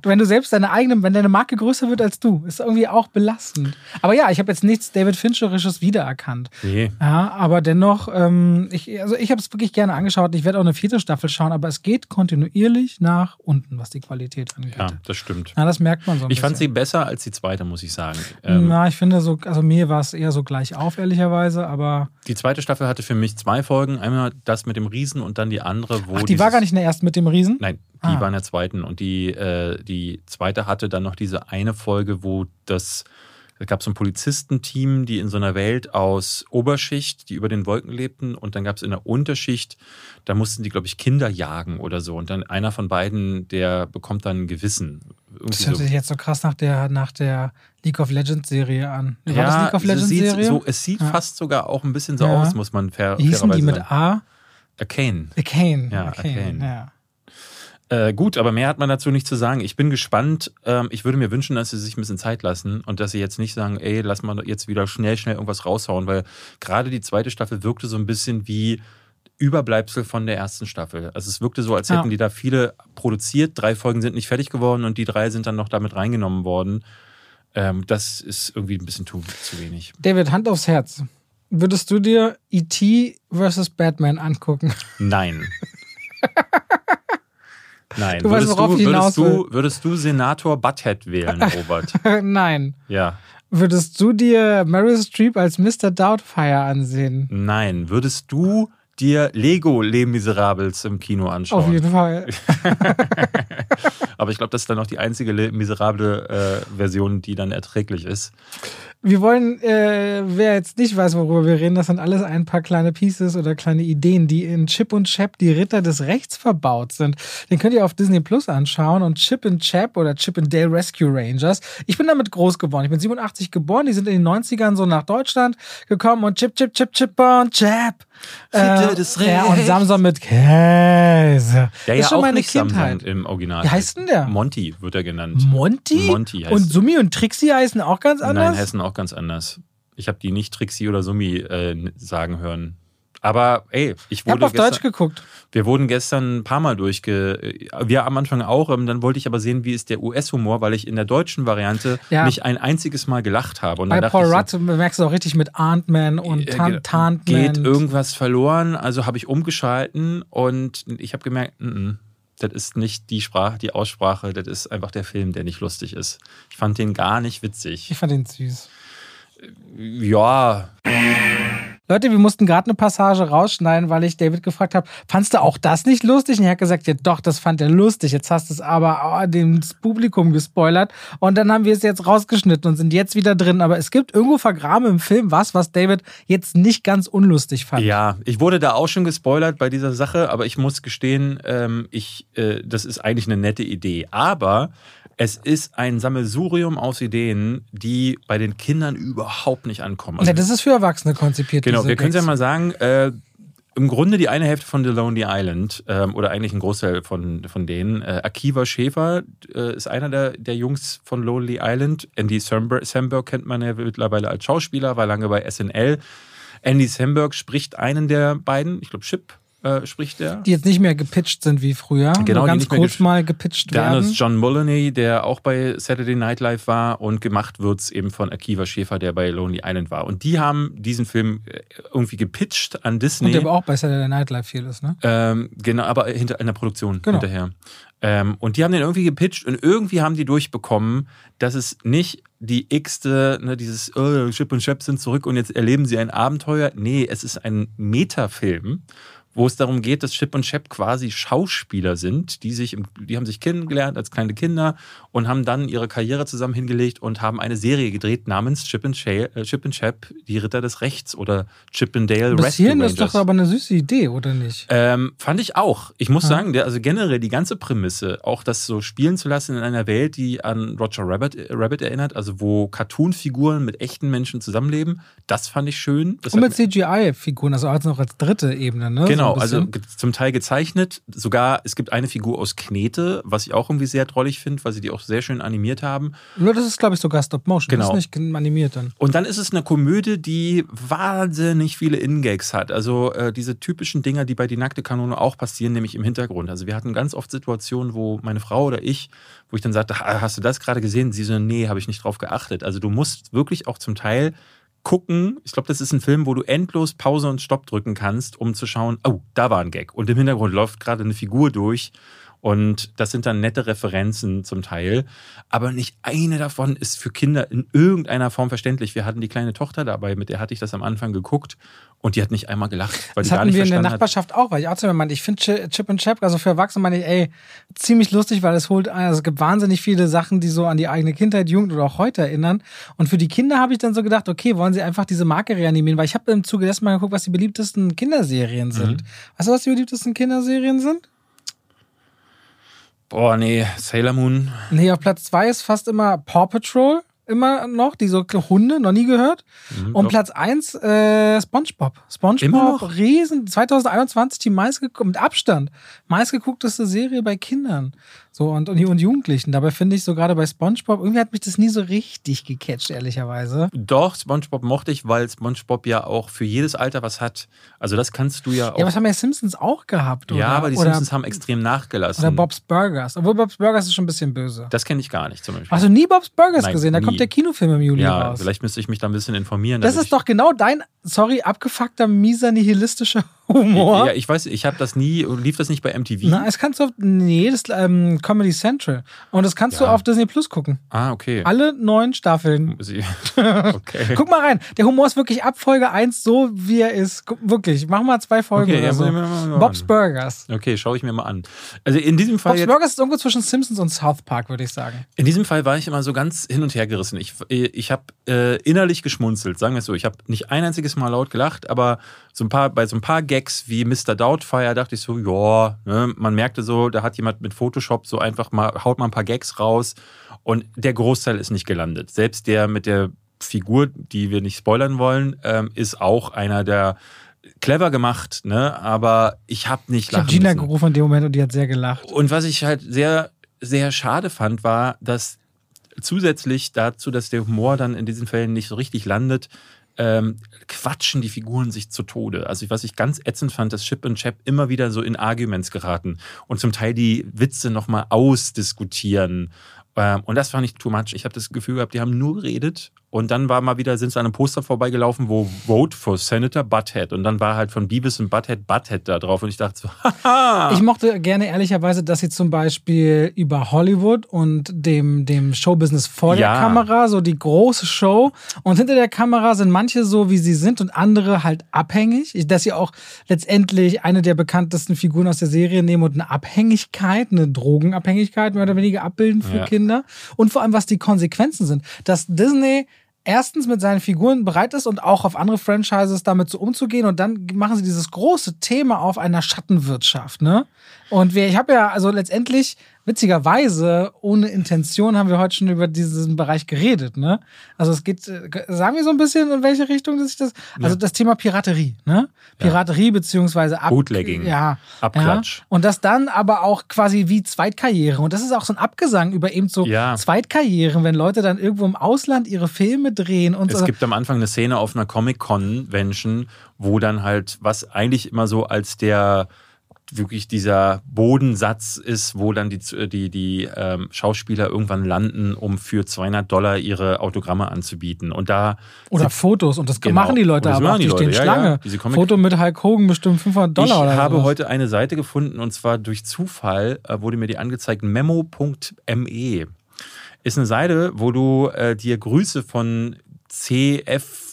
wenn du selbst deine eigene, wenn deine Marke größer wird als du, ist irgendwie auch belastend. Aber ja, ich habe jetzt nichts David Fincherisches wiedererkannt. Nee. Ja, aber dennoch, ähm, ich, also ich habe es wirklich gerne angeschaut. Ich werde auch eine vierte Staffel schauen, aber es geht kontinuierlich nach unten, was die Qualität angeht. Ja, Ja, das stimmt. das merkt man so Ich fand sie besser als die zweite, muss ich sagen. Ähm, Na, ich finde so, also mir war es eher so gleich auf, ehrlicherweise, aber Die zweite Staffel hatte für mich zwei Folgen. Einmal das mit dem Riesen und dann die andere, wo. ach, die war gar nicht in der ersten mit dem Riesen? Nein, die Ah. war in der zweiten. Und die, äh, die zweite hatte dann noch diese eine Folge, wo das es gab so ein Polizistenteam, die in so einer Welt aus Oberschicht, die über den Wolken lebten. Und dann gab es in der Unterschicht, da mussten die, glaube ich, Kinder jagen oder so. Und dann einer von beiden, der bekommt dann ein Gewissen. Irgendwie Das hört so. sich jetzt so krass nach der, nach der League of Legends Serie an. War ja, das League of Legends Serie? so, es sieht Ja. fast sogar auch ein bisschen so Ja. aus, muss man fair, Wie hießen die fairerweise mit sagen. A? Arcane. Arcane. Ja, Arcane. Arcane. Ja. Äh, gut, aber mehr hat man dazu nicht zu sagen. Ich bin gespannt. Ähm, ich würde mir wünschen, dass sie sich ein bisschen Zeit lassen und dass sie jetzt nicht sagen, ey, lass mal jetzt wieder schnell, schnell irgendwas raushauen, weil gerade die zweite Staffel wirkte so ein bisschen wie Überbleibsel von der ersten Staffel. Also es wirkte so, als Ja. hätten die da viele produziert. Drei Folgen sind nicht fertig geworden und die drei sind dann noch damit reingenommen worden. Ähm, das ist irgendwie ein bisschen zu, zu wenig. David, Hand aufs Herz. Würdest du dir E.T. versus Batman angucken? Nein. Nein. Du weißt, würdest, worauf du, ich würdest, du, würdest du Senator Butthead wählen, Robert? Nein. ja. Würdest du dir Meryl Streep als Mr. Doubtfire ansehen? Nein. Würdest du dir Lego Les Miserables im Kino anschauen? Auf jeden Fall. Aber ich glaube, das ist dann auch die einzige Les Miserable äh, Version, die dann erträglich ist. Wir wollen, äh, wer jetzt nicht weiß, worüber wir reden, das sind alles ein paar kleine Pieces oder kleine Ideen, die in Chip und Chap, die Ritter des Rechts, verbaut sind. Den könnt ihr auf Disney Plus anschauen und Chip and Chap oder Chip and Dale Rescue Rangers. Ich bin damit groß geworden. Ich bin 87 geboren, die sind in den 90ern so nach Deutschland gekommen und Chip, Chip, Chip, Chip und Chap. Des ja, und. Samson mit Käse. Der das ja ist schon auch meine nicht Kindheit. Samson im Original. Wie heißt denn der? Monty wird er genannt. Monty? Monty heißt Und. Summi und Trixie heißen auch ganz anders? Nein, Hessen auch ganz anders. Ich habe die nicht Trixie oder Summi äh, sagen hören. Aber ey, ich ich wurde auf Deutsch gestern, geguckt. wir wurden gestern ein paar Mal durchge... Wir am Anfang auch, ähm, dann wollte ich aber sehen, wie ist der US-Humor, weil ich in der deutschen Variante Ja. nicht ein einziges Mal gelacht habe. Und Bei Paul ich so, Rudd merkst du auch richtig mit Ant-Man und Äh, Tan Tantman. geht irgendwas verloren, also habe ich umgeschalten und ich habe gemerkt, mm, das ist nicht die Sprache, die Aussprache, das ist einfach der Film, der nicht lustig ist. Ich fand den gar nicht witzig. Ich fand den süß. Ja, Leute, wir mussten gerade eine Passage rausschneiden, weil ich David gefragt habe, fandst du auch das nicht lustig? Und er hat gesagt, ja doch, das fand er lustig. Jetzt hast du es aber oh, dem Publikum gespoilert. Und dann haben wir es jetzt rausgeschnitten und sind jetzt wieder drin. Aber es gibt irgendwo vergraben im Film was, was David jetzt nicht ganz unlustig fand. ja, ich wurde da auch schon gespoilert bei dieser Sache, aber ich muss gestehen, ähm, ich, äh, das ist eigentlich eine nette Idee. Aber es ist ein Sammelsurium aus Ideen, die bei den Kindern überhaupt nicht ankommen. Also Ja, das ist für Erwachsene konzipiert. Genau, wir können es ja mal sagen. Äh, Im Grunde die eine Hälfte von The Lonely Island ähm, oder eigentlich ein Großteil von, von denen. Äh, Akiva Schäfer äh, ist einer der, der Jungs von Lonely Island. Andy Samberg, Samberg kennt man ja mittlerweile als Schauspieler, war lange bei SNL. Andy Samberg spricht einen der beiden, ich glaube Chip äh, spricht der. Die jetzt nicht mehr gepitcht sind wie früher. Genau, Nur die ganz kurz mal gepitcht Der andere werden. ist John Mulaney, der auch bei Saturday Night Live war und gemacht wird's eben von Akiva Schäfer, der bei Lonely Island war. Und die haben diesen Film äh, irgendwie gepitcht an Disney. Und der aber auch bei Saturday Night Live viel ist, ne? Ähm, genau, aber hinter in der Produktion Genau. hinterher. Ähm, und die haben den irgendwie gepitcht und irgendwie haben die durchbekommen, dass es nicht die x-te, ne, dieses oh, Chip und Chap sind zurück und jetzt erleben sie ein Abenteuer. Nee, es ist ein Metafilm, wo es darum geht, dass Chip und Chap quasi Schauspieler sind, die sich, im, die haben sich kennengelernt als kleine Kinder und haben dann ihre Karriere zusammen hingelegt und haben eine Serie gedreht namens Chip and, Chap, äh, Chip and Chap, die Ritter des Rechts oder Chip and Dale Bis Rescue hierhin Rangers. ist doch aber eine süße Idee, oder nicht? Ähm, fand ich auch. Ich muss Ja. sagen, der, also generell die ganze Prämisse, auch das so spielen zu lassen in einer Welt, die an Roger Rabbit, äh, Rabbit erinnert, also wo Cartoon-Figuren mit echten Menschen zusammenleben, das fand ich schön. Das Und mit CGI-Figuren, also als noch als dritte Ebene, ne? Genau, so ein also zum Teil gezeichnet. Sogar, es gibt eine Figur aus Knete, was ich auch irgendwie sehr drollig finde, weil sie die auch sehr schön animiert haben. Nur das ist, glaube ich, sogar Stop-Motion. Genau. Das ist nicht animiert dann. Und dann ist es eine Komödie, die wahnsinnig viele In-Gags hat. Also äh, diese typischen Dinger, die bei Die nackte Kanone auch passieren, nämlich im Hintergrund. Also wir hatten ganz oft Situationen, wo meine Frau oder ich, wo ich dann sagte, "Ah, hast du das gerade gesehen? Sie so, nee, habe ich nicht drauf geachtet. Also du musst wirklich auch zum Teil gucken. Ich glaube, das ist ein Film, wo du endlos Pause und Stopp drücken kannst, um zu schauen, oh, da war ein Gag. Und im Hintergrund läuft gerade eine Figur durch. Und das sind dann nette Referenzen zum Teil. Aber nicht eine davon ist für Kinder in irgendeiner Form verständlich. Wir hatten die kleine Tochter dabei, mit der hatte ich das am Anfang geguckt. Und die hat nicht einmal gelacht, weil Das die gar hatten nicht wir in der verstanden hat. Nachbarschaft auch, weil ich auch zu mir meinte, ich finde Chi- Chip und Chap, also für Erwachsene meine ich, ey, ziemlich lustig, weil es holt, also es gibt wahnsinnig viele Sachen, die so an die eigene Kindheit, Jugend oder auch heute erinnern. Und für die Kinder habe ich dann so gedacht, okay, wollen sie einfach diese Marke reanimieren, weil ich habe im Zuge dessen mal geguckt, was die beliebtesten Kinderserien sind. Weißt du, was die beliebtesten Kinderserien sind? Boah, nee, Sailor Moon. Nee, auf Platz zwei ist fast immer Paw Patrol. Immer noch, die so Hunde, noch nie gehört. Mhm, Und doch. Platz 1, äh, SpongeBob. Immer SpongeBob? Riesen, 2021 die meistgeguckte, mit Abstand, meistgeguckteste Serie bei Kindern. So, und, und, und Jugendlichen. Dabei finde ich so gerade bei SpongeBob, irgendwie hat mich das nie so richtig gecatcht, ehrlicherweise. Doch, SpongeBob mochte ich, weil SpongeBob ja auch für jedes Alter was hat. Also das kannst du ja auch. Ja, was haben ja Simpsons auch gehabt, oder? Ja, aber die oder, Simpsons haben extrem nachgelassen. Oder Bob's Burgers. Obwohl Bob's Burgers ist schon ein bisschen böse. Das kenne ich gar nicht zum Beispiel. Hast du nie Bob's Burgers Nein, gesehen? Da nie. kommt der Kinofilm im Juli ja, raus. vielleicht müsste ich mich da ein bisschen informieren. Das ist doch genau dein, sorry, abgefuckter, mieser, nihilistischer Humor. Ja, ich weiß, ich habe das nie, lief das nicht bei MTV? Na, es kannst du auf, nee, das ist ähm, Comedy Central. Und das kannst du Ja. auf Disney Plus gucken. Ah, okay. Alle neun Staffeln. Okay. Guck mal rein. Der Humor ist wirklich ab Folge 1 so, wie er ist. Wirklich. Mach mal zwei Folgen Okay, oder ja, so. mal- Bob's. Burgers. Okay, schaue ich mir mal an. Also in diesem Fall Bob's Burgers ist irgendwo zwischen Simpsons und South Park, würde ich sagen. in diesem Fall war ich immer so ganz hin und her gerissen. Ich, ich habe äh, innerlich geschmunzelt, sagen wir es so. Ich habe nicht ein einziges Mal laut gelacht, aber so ein paar, bei so ein paar Gags wie Mr. Doubtfire dachte ich so, ja, ne, man merkte so, da hat jemand mit Photoshop so einfach mal, haut mal ein paar Gags raus und der Großteil ist nicht gelandet. Selbst der mit der Figur, die wir nicht spoilern wollen, ähm, ist auch einer der clever gemacht, ne? Aber ich habe nicht Ich habe lachen Gina müssen. gerufen in dem Moment und die hat sehr gelacht. Und was ich halt sehr, sehr schade fand, war, dass zusätzlich dazu, dass der Humor dann in diesen Fällen nicht so richtig landet, ähm, quatschen die Figuren sich zu Tode. Also was ich ganz ätzend fand, dass Chip und Chap immer wieder so in Arguments geraten und zum Teil die Witze nochmal ausdiskutieren. Ähm, und das fand ich too much. Ich habe das Gefühl gehabt, die haben nur geredet und dann war mal wieder, sind sie an einem Poster vorbeigelaufen, wo Vote for Senator Butthead und dann war halt von Beavis und Butthead Butthead da drauf und ich dachte so, haha. Ich mochte gerne ehrlicherweise, dass sie zum Beispiel über Hollywood und dem, dem Showbusiness vor Ja. der Kamera, so die große Show. Und hinter der Kamera sind manche so, wie sie sind und andere halt abhängig. Dass sie auch letztendlich eine der bekanntesten Figuren aus der Serie nehmen und eine Abhängigkeit, eine Drogenabhängigkeit mehr oder weniger abbilden für Ja. Kinder. Und vor allem, was die Konsequenzen sind. Dass Disney erstens mit seinen Figuren bereit ist und auch auf andere Franchises damit so umzugehen und dann machen sie dieses große Thema auf einer Schattenwirtschaft, ne? Und wir, ich habe ja also letztendlich witzigerweise ohne Intention haben wir heute schon über diesen Bereich geredet, ne? Also es geht, äh, sagen wir so ein bisschen in welche Richtung dass ich das, also das Thema Piraterie, ne? Piraterie beziehungsweise Ab Bootlegging. ja, Abklatsch. Ja. Und das dann aber auch quasi wie Zweitkarriere. Und das ist auch so ein Abgesang über eben so Ja. Zweitkarrieren, wenn Leute dann irgendwo im Ausland ihre Filme drehen und Es so. gibt am Anfang eine Szene auf einer Comic-Convention, wo dann halt, was eigentlich immer so als der wirklich dieser Bodensatz ist, wo dann die, die, die ähm, Schauspieler irgendwann landen, um für 200 Dollar ihre Autogramme anzubieten. Und da Oder Fotos. Und das Genau. machen die Leute aber auch. die Die stehen Leute, ja, Schlange. ja. Foto mit Hulk Hogan bestimmt 500 Dollar ich oder habe sowas. heute eine Seite gefunden und zwar durch Zufall äh, wurde mir die angezeigt, memo.me. Ist eine Seite, wo du äh, dir Grüße von CFG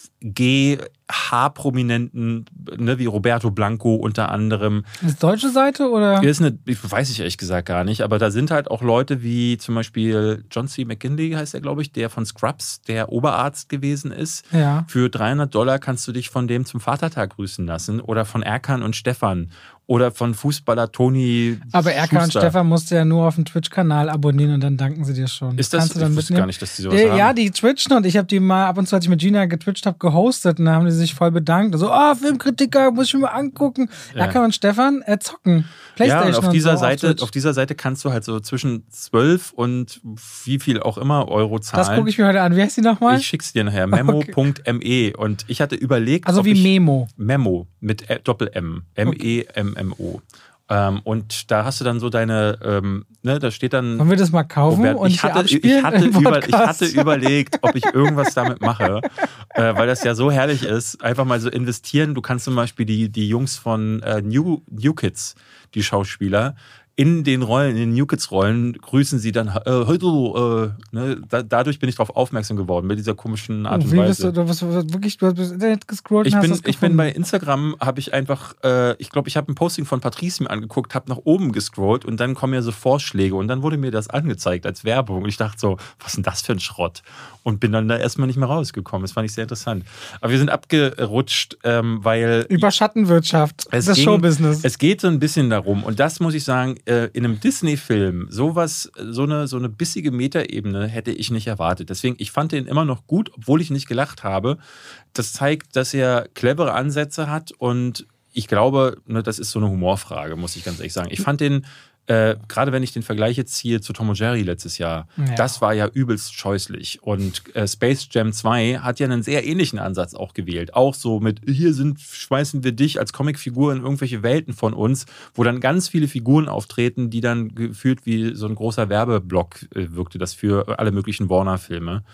H-Prominenten, ne, wie Roberto Blanco unter anderem. Ist deutsche Seite oder? Hier ist eine, weiß ich ehrlich gesagt gar nicht, aber da sind halt auch Leute wie zum Beispiel John C. McKinley, heißt er, glaube ich, der von Scrubs, der Oberarzt gewesen ist. Ja. Für 300 Dollar kannst du dich von dem zum Vatertag grüßen lassen oder von Erkan und Stefan oder von Fußballer Toni. Aber Erkan und. Stefan musst du ja nur auf dem Twitch-Kanal abonnieren und dann danken sie dir schon. Ist das, Kannst du dann ich wusste mitnehmen? gar nicht, dass die sowas Ja, haben. ja, die twitchen und ich habe die mal ab und zu, als ich mit Gina getwitcht habe, gehostet und da haben die sich voll bedankt. So, ah, Filmkritiker, muss ich mir mal angucken. Ja. Erkan und Stefan äh, zocken. Ja, Playstation und auf dieser so Seite, Twitch. auf dieser Seite kannst du halt so zwischen 12 und wie viel auch immer Euro Das zahlen. gucke ich mir heute an. Wie heißt die nochmal? Ich schick's dir nachher. Memo.me. Und ich hatte überlegt, Also wie Memo. Memo mit Ä- Doppel-M. M-E-M-M-O. Ähm, und da hast du dann so deine, ähm, ne, da steht dann. Wollen wir das mal kaufen Robert, und ich, hatte, ich, hatte über, ich hatte überlegt, ob ich irgendwas damit mache, äh, weil das ja so herrlich ist. Einfach mal so investieren. Du kannst zum Beispiel die, die Jungs von äh, New, New Kids, die Schauspieler, in den Rollen, in den New Kids Rollen, grüßen sie dann, äh, heute, äh, ne, da, dadurch bin ich darauf aufmerksam geworden, mit dieser komischen Art und Wie Weise. bist du, du bist wirklich, du hast das Internet gescrollt Ich und hast bin, das ich bin bei Instagram, habe ich einfach, äh, ich glaube, ich habe ein Posting von Patrice mir angeguckt, habe nach oben gescrollt und dann kommen ja so Vorschläge und dann wurde mir das angezeigt als Werbung und ich dachte so, was ist denn das für ein Schrott? Und bin dann da erstmal nicht mehr rausgekommen. Das fand ich sehr interessant. Aber wir sind abgerutscht, ähm, weil Über Schattenwirtschaft, es das ging- Showbusiness. es geht so ein bisschen darum, und das muss ich sagen, äh, in einem Disney-Film, sowas, so eine, so eine bissige Metaebene hätte ich nicht erwartet. Deswegen, ich fand den immer noch gut, obwohl ich nicht gelacht habe. Das zeigt, dass er clevere Ansätze hat und ich glaube, ne, das ist so eine Humorfrage, muss ich ganz ehrlich sagen. Ich fand den, äh, gerade wenn ich den Vergleich jetzt ziehe zu Tom und Jerry letztes Jahr, Ja. das war ja übelst scheußlich. Und äh, Space Jam 2 hat ja einen sehr ähnlichen Ansatz auch gewählt. Auch so mit, hier sind, schmeißen wir dich als Comicfigur in irgendwelche Welten von uns, wo dann ganz viele Figuren auftreten, die dann gefühlt wie so ein großer Werbeblock äh, wirkte, das für alle möglichen Warner-Filme.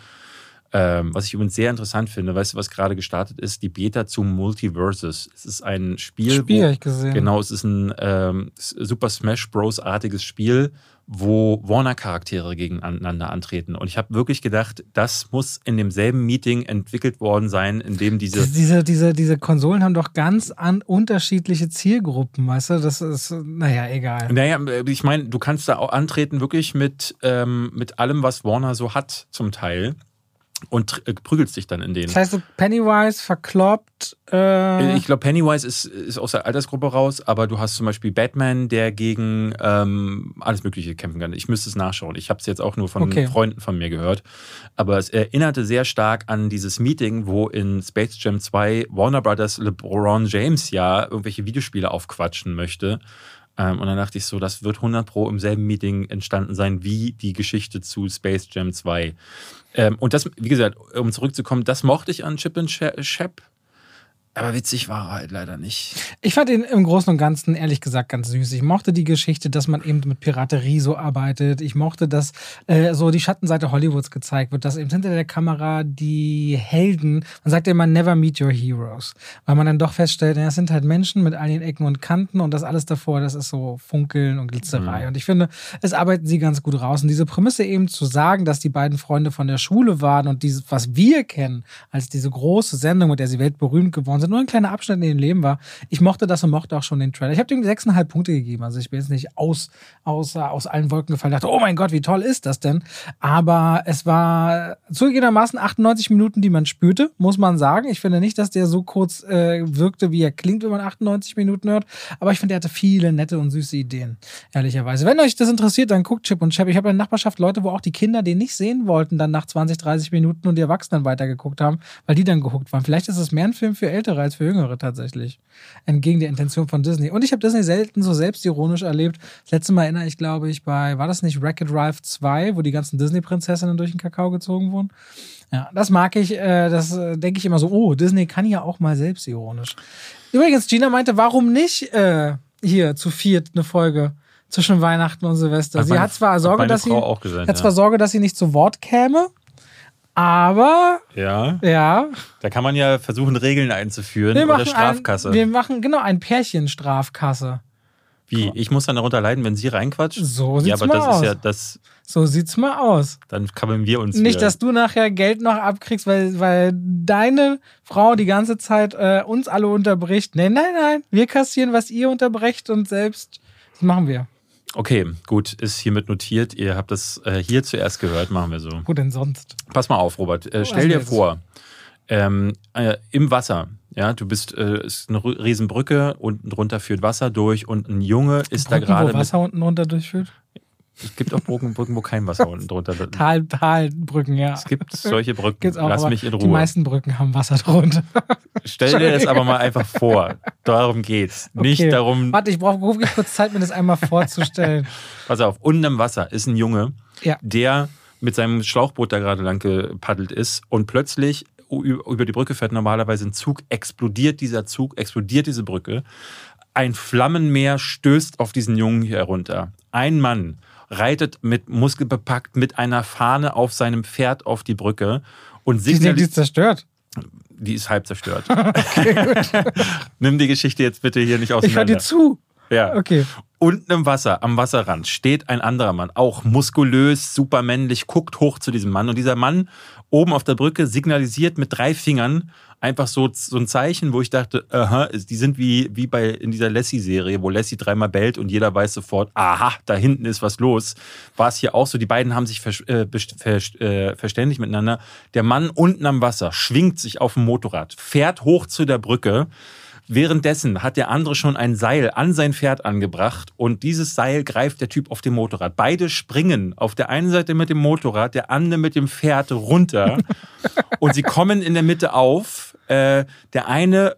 Ähm, was ich übrigens sehr interessant finde, weißt du, was gerade gestartet ist? Die Beta zu Multiverses. Es ist ein Spiel, Spiel wo, ich gesehen. Genau, es ist ein ähm, Super Smash Bros-artiges Spiel, wo Warner-Charaktere gegeneinander antreten. Und ich habe wirklich gedacht, das muss in demselben Meeting entwickelt worden sein, in dem diese. Diese, diese, diese Konsolen haben doch ganz an unterschiedliche Zielgruppen, weißt du? Das ist, naja, egal. Naja, ich meine, du kannst da auch antreten, wirklich mit, ähm, mit allem, was Warner so hat, zum Teil. Und äh, prügelst dich dann in denen. Das heißt, Pennywise, verkloppt, äh, Ich glaube, Pennywise ist, ist aus der Altersgruppe raus, aber du hast zum Beispiel Batman, der gegen ähm, alles Mögliche kämpfen kann. Ich müsste es nachschauen. Ich habe es jetzt auch nur von Okay. Freunden von mir gehört. Aber es erinnerte sehr stark an dieses Meeting, wo in Space Jam 2 Warner Brothers LeBron James ja irgendwelche Videospiele aufquatschen möchte. Ähm, und dann dachte ich so, das wird 100 Pro im selben Meeting entstanden sein wie die Geschichte zu Space Jam 2. Ähm, und das, wie gesagt, um zurückzukommen, das mochte ich an Chip and Chap. Aber witzig war er halt leider nicht. Ich fand ihn im Großen und Ganzen ehrlich gesagt ganz süß. Ich mochte die Geschichte, dass man eben mit Piraterie so arbeitet. Ich mochte, dass äh, so die Schattenseite Hollywoods gezeigt wird, dass eben hinter der Kamera die Helden, man sagt ja immer never meet your heroes, weil man dann doch feststellt, ja, es sind halt Menschen mit all den Ecken und Kanten und das alles davor, das ist so Funkeln und Glitzerei. Und ich finde, es arbeiten sie ganz gut raus. Und diese Prämisse eben zu sagen, dass die beiden Freunde von der Schule waren und dieses, was wir kennen, als diese große Sendung, mit der sie weltberühmt geworden sind, nur ein kleiner Abschnitt in ihrem Leben war. Ich mochte das und mochte auch schon den Trailer. Ich habe dem sechseinhalb Punkte gegeben. Also ich bin jetzt nicht aus, aus, aus allen Wolken gefallen, dachte, oh mein Gott, wie toll ist das denn? Aber es war zugegebenermaßen 98 Minuten, die man spürte, muss man sagen. Ich finde nicht, dass der so kurz äh, wirkte, wie er klingt, wenn man 98 Minuten hört. Aber ich finde, er hatte viele nette und süße Ideen, ehrlicherweise. Wenn euch das interessiert, dann guckt Chip und Chap. Ich habe in der Nachbarschaft Leute, wo auch die Kinder den nicht sehen wollten, dann nach 20, 30 Minuten und die Erwachsenen weitergeguckt haben, weil die dann gehuckt waren. Vielleicht ist es mehr ein Film für Ältere als für Jüngere tatsächlich. Entgegen der Intention von Disney. Und ich habe Disney selten so selbstironisch erlebt. Das letzte Mal erinnere ich, glaube ich, bei, war das nicht Wreck-It Ralph 2, wo die ganzen Disney-Prinzessinnen durch den Kakao gezogen wurden? Ja, das mag ich. Äh, das äh, denke ich immer so, oh, Disney kann ja auch mal selbstironisch. Übrigens, Gina meinte, warum nicht äh, hier zu viert eine Folge zwischen Weihnachten und Silvester? Hat sie meine- hat zwar hat Sorge, meine dass sie, Frau gesagt, hat ja. zwar Sorge, dass sie nicht zu Wort käme, aber Ja, ja, da kann man ja versuchen, Regeln einzuführen wir oder Strafkasse. Ein, wir machen genau ein Pärchen Strafkasse. Wie? Ich muss dann darunter leiden, wenn sie reinquatscht? So Ja, sieht's aber mal das aus. ist ja das. So sieht's mal aus. Dann kamen wir uns Nicht, wieder. dass du nachher Geld noch abkriegst, weil, weil deine Frau die ganze Zeit äh, uns alle unterbricht. Nein, nein, nein. Wir kassieren, was ihr unterbrecht und selbst. Das machen wir. Okay, gut, ist hiermit notiert. Ihr habt das äh, hier zuerst gehört, machen wir so. Wo denn sonst? Pass mal auf, Robert. Äh, Oh, stell dir jetzt? vor, ähm, äh, im Wasser, ja, du bist, äh, ist eine Riesenbrücke, unten drunter führt Wasser durch und ein Junge ist da Brücken, gerade wo. Wasser unten runter durchführt? Es gibt auch Brücken, Brücken, wo kein Wasser unten drunter ist. Tal, Talbrücken, ja. Es gibt solche Brücken. Gibt's auch, Lass mich in Die Ruhe. meisten Brücken haben Wasser drunter. Stell dir das aber mal einfach vor. Darum geht's. Nicht Okay. darum, Warte, ich brauche kurz Zeit, mir das einmal vorzustellen. pass auf, unten im Wasser ist ein Junge, Ja. der mit seinem Schlauchboot da gerade lang gepaddelt ist und plötzlich über die Brücke fährt normalerweise ein Zug, explodiert dieser Zug, explodiert diese Brücke. Ein Flammenmeer stößt auf diesen Jungen hier herunter. Ein Mann reitet mit muskelbepackt mit einer Fahne auf seinem Pferd auf die Brücke und Die sind die signalisiert, zerstört. die ist halb zerstört. Nimm die Geschichte jetzt bitte hier nicht Ich höre auseinander. dir zu. Ja. Okay. Unten im Wasser, am Wasserrand, steht ein anderer Mann, auch muskulös, supermännlich, guckt hoch zu diesem Mann. Und dieser Mann oben auf der Brücke signalisiert mit drei Fingern einfach so, so ein Zeichen, wo ich dachte, aha, die sind wie, wie bei in dieser Lassie-Serie, wo Lassie dreimal bellt und jeder weiß sofort, aha, da hinten ist was los. War es hier auch so. Die beiden haben sich ver, äh, ver, äh, verständigt miteinander. Der Mann unten am Wasser schwingt sich auf dem Motorrad, fährt hoch zu der Brücke Währenddessen hat der andere schon ein Seil an sein Pferd angebracht und dieses Seil greift der Typ auf dem Motorrad. Beide springen auf der einen Seite mit dem Motorrad, der andere mit dem Pferd runter und sie kommen in der Mitte auf. Äh, der eine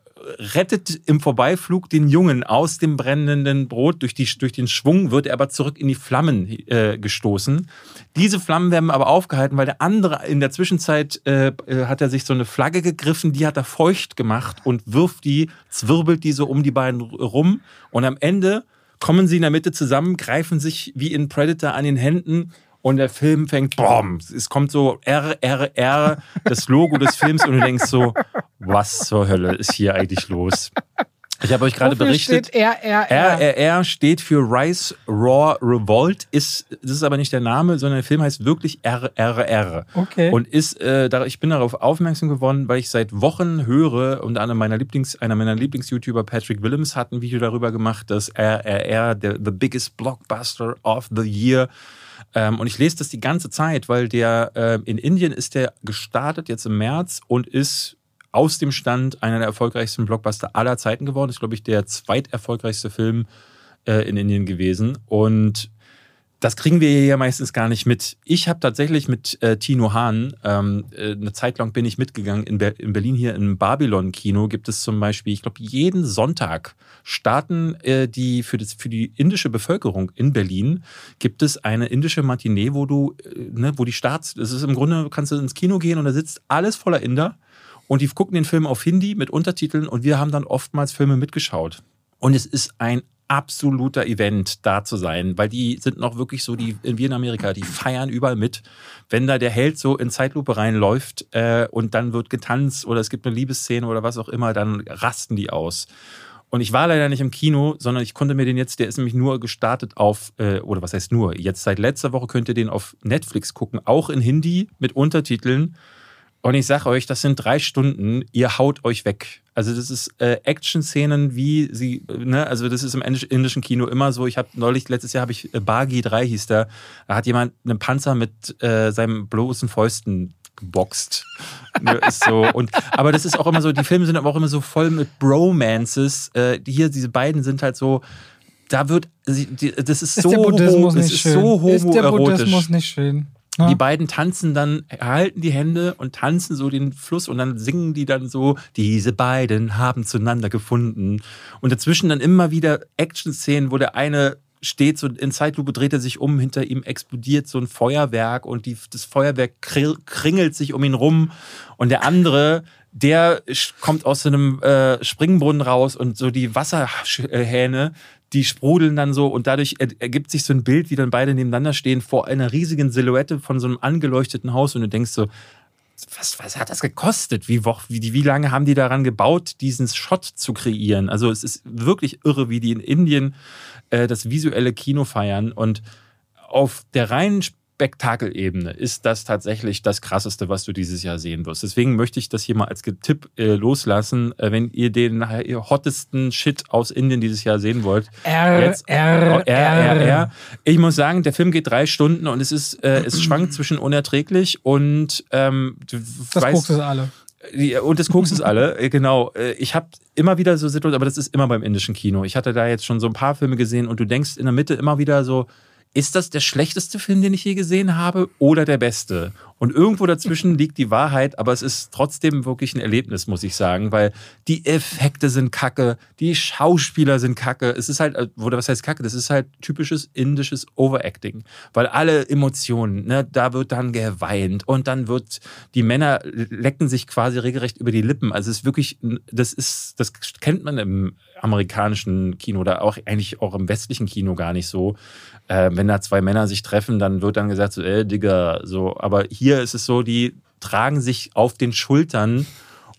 rettet im Vorbeiflug den Jungen aus dem brennenden Brot. Durch, die, durch den Schwung wird er aber zurück in die Flammen äh, gestoßen. Diese Flammen werden aber aufgehalten, weil der andere in der Zwischenzeit äh, äh, hat er sich so eine Flagge gegriffen, die hat er feucht gemacht und wirft die, zwirbelt die so um die beiden rum. Und am Ende kommen sie in der Mitte zusammen, greifen sich wie in Predator an den Händen und der Film fängt, boom, es kommt so R, R, R, das Logo des Films und du denkst so, was zur Hölle ist hier eigentlich los? Ich habe euch gerade berichtet. Steht RRR? RRR steht für Rise Raw Revolt. Ist, das ist aber nicht der Name, sondern der Film heißt wirklich RRR. Okay. Und ist, äh, ich bin darauf aufmerksam geworden, weil ich seit Wochen höre, und einer meiner Lieblings, einer meiner Lieblings-YouTuber, Patrick Willems, hat ein Video darüber gemacht, dass RRR, der, the biggest blockbuster of the year, ähm, und ich lese das die ganze Zeit, weil der äh, in Indien ist der gestartet jetzt im März und ist aus dem Stand einer der erfolgreichsten Blockbuster aller Zeiten geworden. Ist, glaube ich, der zweiterfolgreichste Film äh, in Indien gewesen. Und das kriegen wir ja meistens gar nicht mit. Ich habe tatsächlich mit äh, Tino Hahn, ähm, äh, eine Zeit lang bin ich mitgegangen, in, Ber in Berlin hier im Babylon-Kino gibt es zum Beispiel, ich glaube, jeden Sonntag starten äh, die für, das, für die indische Bevölkerung in Berlin gibt es eine indische Matinee, wo du, äh, ne, wo die Starts, das ist im Grunde, kannst du ins Kino gehen und da sitzt alles voller Inder und die gucken den Film auf Hindi mit Untertiteln und wir haben dann oftmals Filme mitgeschaut. Und es ist ein absoluter Event, da zu sein, weil die sind noch wirklich so, die in Amerika, die feiern überall mit. Wenn da der Held so in Zeitlupe reinläuft äh, und dann wird getanzt oder es gibt eine Liebesszene oder was auch immer, dann rasten die aus. Und ich war leider nicht im Kino, sondern ich konnte mir den jetzt, der ist nämlich nur gestartet auf, äh, oder was heißt nur, jetzt seit letzter Woche könnt ihr den auf Netflix gucken, auch in Hindi mit Untertiteln. Und ich sage euch, das sind drei Stunden, ihr haut euch weg. Also das ist äh, Action-Szenen, wie sie, ne, also das ist im indischen Kino immer so. Ich habe neulich, letztes Jahr habe ich äh, Bagi 3 hieß der, da hat jemand einen Panzer mit äh, seinem bloßen Fäusten geboxt. ne, ist so. Und, aber das ist auch immer so, die Filme sind aber auch immer so voll mit Bromances. Äh, hier, diese beiden sind halt so, da wird, das ist, ist so, der Buddhismus das nicht ist schön. so homoerotisch. Ist der Buddhismus nicht schön? Ja. Die beiden tanzen dann, halten die Hände und tanzen so den Fluss und dann singen die dann so, diese beiden haben zueinander gefunden. Und dazwischen dann immer wieder Action-Szenen, wo der eine steht, so in Zeitlupe dreht er sich um, hinter ihm explodiert so ein Feuerwerk und die, das Feuerwerk kringelt sich um ihn rum und der andere der kommt aus so einem äh, Springbrunnen raus und so die Wasserhähne, die sprudeln dann so und dadurch ergibt sich so ein Bild, wie dann beide nebeneinander stehen vor einer riesigen Silhouette von so einem angeleuchteten Haus und du denkst so, was, was hat das gekostet? Wie, wie, wie lange haben die daran gebaut, diesen Shot zu kreieren? Also es ist wirklich irre, wie die in Indien äh, das visuelle Kino feiern und auf der reinen Spektakelebene ist das tatsächlich das Krasseste, was du dieses Jahr sehen wirst. Deswegen möchte ich das hier mal als Tipp äh, loslassen, äh, wenn ihr den äh, hottesten Shit aus Indien dieses Jahr sehen wollt. R, jetzt, R, R, R, R. Ich muss sagen, der Film geht drei Stunden und es ist, äh, es schwankt zwischen unerträglich und ähm, du das weißt, ist alle. Und das Koks ist alle, äh, genau. Äh, ich habe immer wieder so Situationen, aber das ist immer beim indischen Kino. Ich hatte da jetzt schon so ein paar Filme gesehen und du denkst in der Mitte immer wieder so, ist das der schlechteste Film, den ich je gesehen habe oder der beste? Und irgendwo dazwischen liegt die Wahrheit, aber es ist trotzdem wirklich ein Erlebnis, muss ich sagen, weil die Effekte sind kacke, die Schauspieler sind kacke. Es ist halt, oder was heißt kacke? Das ist halt typisches indisches Overacting, weil alle Emotionen, ne, da wird dann geweint und dann wird, die Männer lecken sich quasi regelrecht über die Lippen. Also es ist wirklich, das ist, das kennt man im amerikanischen Kino oder auch eigentlich auch im westlichen Kino gar nicht so äh, wenn da zwei Männer sich treffen, dann wird dann gesagt, so, ey, Digga, so. Aber hier ist es so, die tragen sich auf den Schultern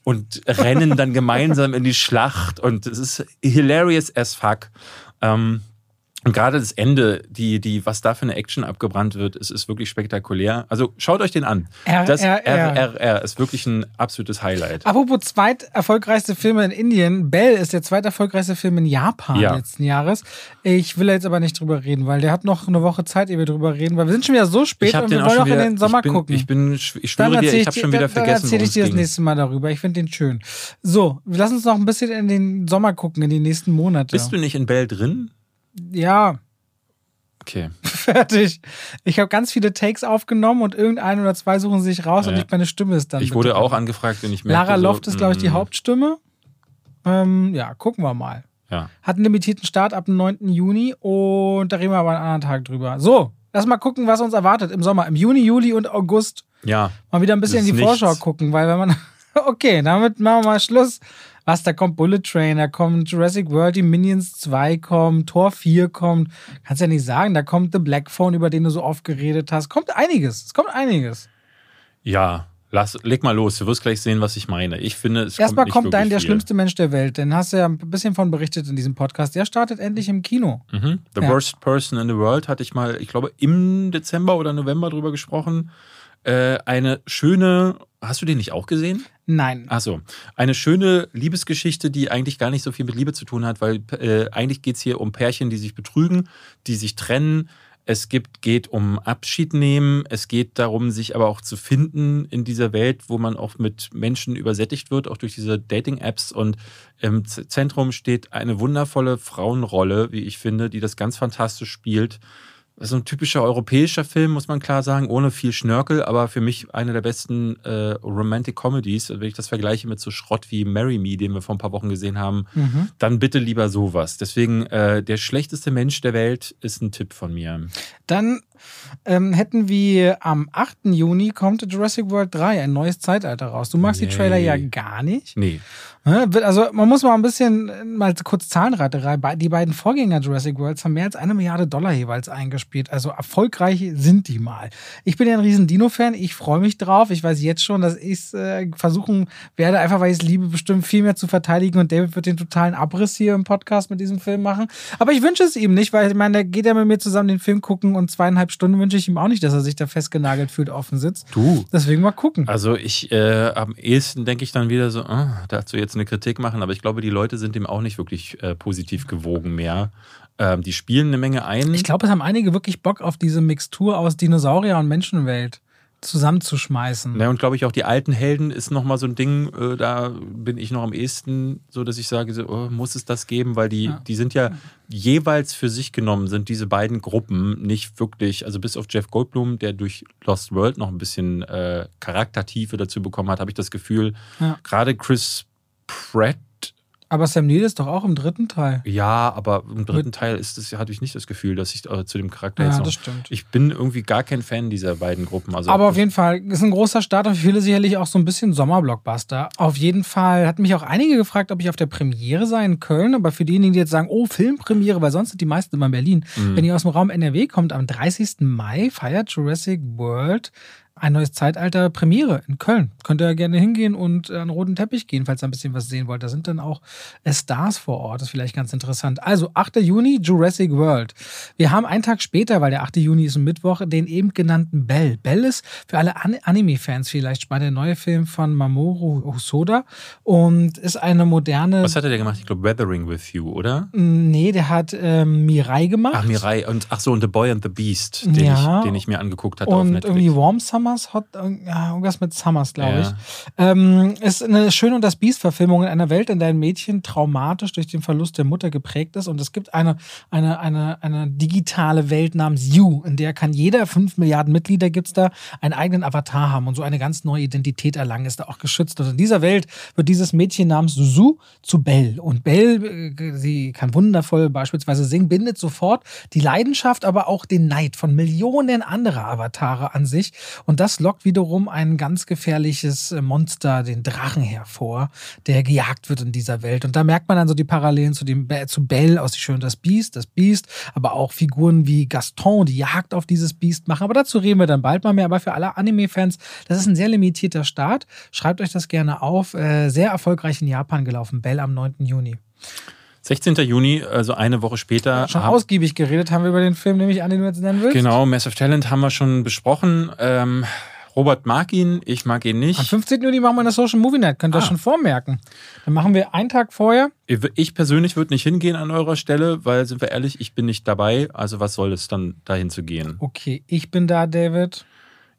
und rennen dann gemeinsam in die Schlacht und es ist hilarious as fuck. Ähm, und gerade das Ende, die, die, was da für eine Action abgebrannt wird, ist, ist wirklich spektakulär. Also schaut euch den an. Das RRR RRR ist wirklich ein absolutes Highlight. Apropos zweit erfolgreichste Filme in Indien. Bell ist der zweiterfolgreichste Film in Japan Ja. letzten Jahres. Ich will jetzt aber nicht drüber reden, weil der hat noch eine Woche Zeit, ehe wir drüber reden, weil wir sind schon wieder so spät und wir auch wollen noch wieder, in den Sommer ich bin, gucken. Ich, bin, ich schwöre dir, ich habe schon wieder dann, vergessen, Dann erzähle ich dir das ging. nächste Mal darüber. Ich finde den schön. So, lass uns noch ein bisschen in den Sommer gucken, in die nächsten Monate. Bist du nicht in Bell drin? Ja, Okay. fertig. Ich habe ganz viele Takes aufgenommen und irgendein oder zwei suchen sich raus und Ja. ich meine Stimme ist dann. Ich wurde auch angefragt und ich merkte Lara so, Loft ist, glaube ich, die mm, Hauptstimme. Ähm, ja, gucken wir mal. Ja. Hat einen limitierten Start ab dem 9. Juni und da reden wir aber einen anderen Tag drüber. So, lass mal gucken, was uns erwartet im Sommer. Im Juni, Juli und August Ja, mal wieder ein bisschen in die ist Vorschau nichts. gucken, weil wenn man. Okay, damit machen wir mal Schluss. Was, da kommt Bullet Train, da kommt Jurassic World, die Minions 2 kommen, Tor 4 kommt. Kannst ja nicht sagen, da kommt The Black Phone, über den du so oft geredet hast. Kommt einiges. Es kommt einiges. ja. Lass, leg mal los, du wirst gleich sehen, was ich meine. Ich finde, es Erstmal kommt, kommt dein Der viel. schlimmste Mensch der Welt. Den hast du ja ein bisschen von berichtet in diesem Podcast. Der startet endlich im Kino. Mhm. The Ja. Worst Person in the World hatte ich mal, ich glaube, im Dezember oder November drüber gesprochen. Äh, eine schöne, hast du den nicht auch gesehen? Nein. Achso, eine schöne Liebesgeschichte, die eigentlich gar nicht so viel mit Liebe zu tun hat, weil äh, eigentlich geht es hier um Pärchen, die sich betrügen, die sich trennen. Es gibt, geht um Abschied nehmen. Es geht darum, sich aber auch zu finden in dieser Welt, wo man auch mit Menschen übersättigt wird, auch durch diese Dating-Apps. Und im Zentrum steht eine wundervolle Frauenrolle, wie ich finde, die das ganz fantastisch spielt. So ein typischer europäischer Film, muss man klar sagen, ohne viel Schnörkel, aber für mich eine der besten äh, Romantic Comedies. Wenn ich das vergleiche mit so Schrott wie Marry Me, den wir vor ein paar Wochen gesehen haben, Mhm. dann bitte lieber sowas. Deswegen, äh, der schlechteste Mensch der Welt ist ein Tipp von mir. Dann ähm, hätten wir am 8. Juni kommt Jurassic World 3, ein neues Zeitalter raus. Du magst die Trailer ja gar nicht. Nee. Ne? Also man muss mal ein bisschen, äh, mal kurz Zahlenraterei. Die beiden Vorgänger Jurassic Worlds haben mehr als eine Milliarde Dollar jeweils eingespielt. Also erfolgreich sind die mal. Ich bin ja ein riesen Dino-Fan. Ich freue mich drauf. Ich weiß jetzt schon, dass ich es äh, versuchen werde, einfach weil ich es liebe, bestimmt viel mehr zu verteidigen. Und David wird den totalen Abriss hier im Podcast mit diesem Film machen. Aber ich wünsche es ihm nicht, weil ich meine, der geht ja mit mir zusammen den Film gucken und zweieinhalb Stunden wünsche ich ihm auch nicht, dass er sich da festgenagelt fühlt, offen sitzt. Du. Deswegen mal gucken. Also ich, äh, am ehesten denke ich dann wieder so, ah, dazu jetzt eine Kritik machen, aber ich glaube, die Leute sind dem auch nicht wirklich äh, positiv gewogen mehr. Ähm, die spielen eine Menge ein. Ich glaube, es haben einige wirklich Bock auf diese Mixtur aus Dinosaurier und Menschenwelt zusammenzuschmeißen. Ja, und glaube ich auch die alten Helden ist nochmal so ein Ding, äh, da bin ich noch am ehesten so, dass ich sage, so, oh, muss es das geben, weil die, Ja. die sind ja jeweils für sich genommen, sind diese beiden Gruppen nicht wirklich, also bis auf Jeff Goldblum, der durch Lost World noch ein bisschen äh, Charaktertiefe dazu bekommen hat, habe ich das Gefühl, Ja. gerade Chris Pratt, Aber Sam Neill ist doch auch im dritten Teil. ja, aber im dritten Teil ist das, hatte ich nicht das Gefühl, dass ich äh, zu dem Charakter Ja, jetzt noch. das stimmt. Ich bin irgendwie gar kein Fan dieser beiden Gruppen. Also Aber auf jeden Fall ist ein großer Start und für viele sicherlich auch so ein bisschen Sommerblockbuster. Auf jeden Fall hat mich auch einige gefragt, ob ich auf der Premiere sei in Köln. Aber für diejenigen, die jetzt sagen, oh, Filmpremiere, weil sonst sind die meisten immer in Berlin. Mhm. Wenn ihr aus dem Raum NRW kommt, am 30. Mai feiert Jurassic World ein neues Zeitalter Premiere in Köln. Könnt ihr gerne hingehen und äh, an den roten Teppich gehen, falls ihr ein bisschen was sehen wollt. Da sind dann auch äh, Stars vor Ort. Das ist vielleicht ganz interessant. Also 8. Juni, Jurassic World. Wir haben einen Tag später, weil der 8. Juni ist ein Mittwoch, den eben genannten Bell. Bell ist für alle An Anime-Fans vielleicht spannend. Der neue Film von Mamoru Hosoda und ist eine moderne. Was hat er denn gemacht? Ich glaube, Weathering with You, oder? Nee, der hat ähm, Mirai gemacht. Ach, Mirai und ach so, und The Boy and the Beast, den, Ja. ich, den ich mir angeguckt hatte auf und Netflix. irgendwie Warm Summers, Hot, ja, irgendwas mit Summers, glaube Ja. ich. Ähm, ist eine Schön und das Biest-Verfilmung in einer Welt, in der ein Mädchen traumatisch durch den Verlust der Mutter geprägt ist. Und es gibt eine, eine, eine, eine digitale Welt namens You, in der kann jeder, fünf Milliarden Mitglieder gibt es da, einen eigenen Avatar haben und so eine ganz neue Identität erlangen, ist da auch geschützt. Und in dieser Welt wird dieses Mädchen namens Suzu zu Belle. Und Belle, äh, sie kann wundervoll beispielsweise singen, bindet sofort die Leidenschaft, aber auch den Neid von Millionen anderer Avatare an sich. Und das lockt wiederum ein ganz gefährliches äh, Monster, den Drachen, hervor, der gejagt wird in dieser Welt. Und da merkt man dann so die Parallelen zu, dem, zu Belle aus Die Schön und das Biest, das Biest, aber auch Figuren wie Gaston, die Jagd auf dieses Biest machen. Aber dazu reden wir dann bald mal mehr. Aber für alle Anime-Fans, das ist ein sehr limitierter Start. Schreibt euch das gerne auf. Äh, sehr erfolgreich in Japan gelaufen. Belle am 9. Juni. 16. Juni, also eine Woche später. Schon ausgiebig geredet haben wir über den Film, nämlich an, den du jetzt nennen willst. Genau, Massive Talent haben wir schon besprochen. Ähm, Robert mag ihn, ich mag ihn nicht. Am 15. Juni machen wir eine Social Movie Night, könnt ihr ah. schon vormerken. Dann machen wir einen Tag vorher. Ich persönlich würde nicht hingehen an eurer Stelle, weil, sind wir ehrlich, ich bin nicht dabei. Also was soll es dann dahin zu gehen? Okay, ich bin da, David.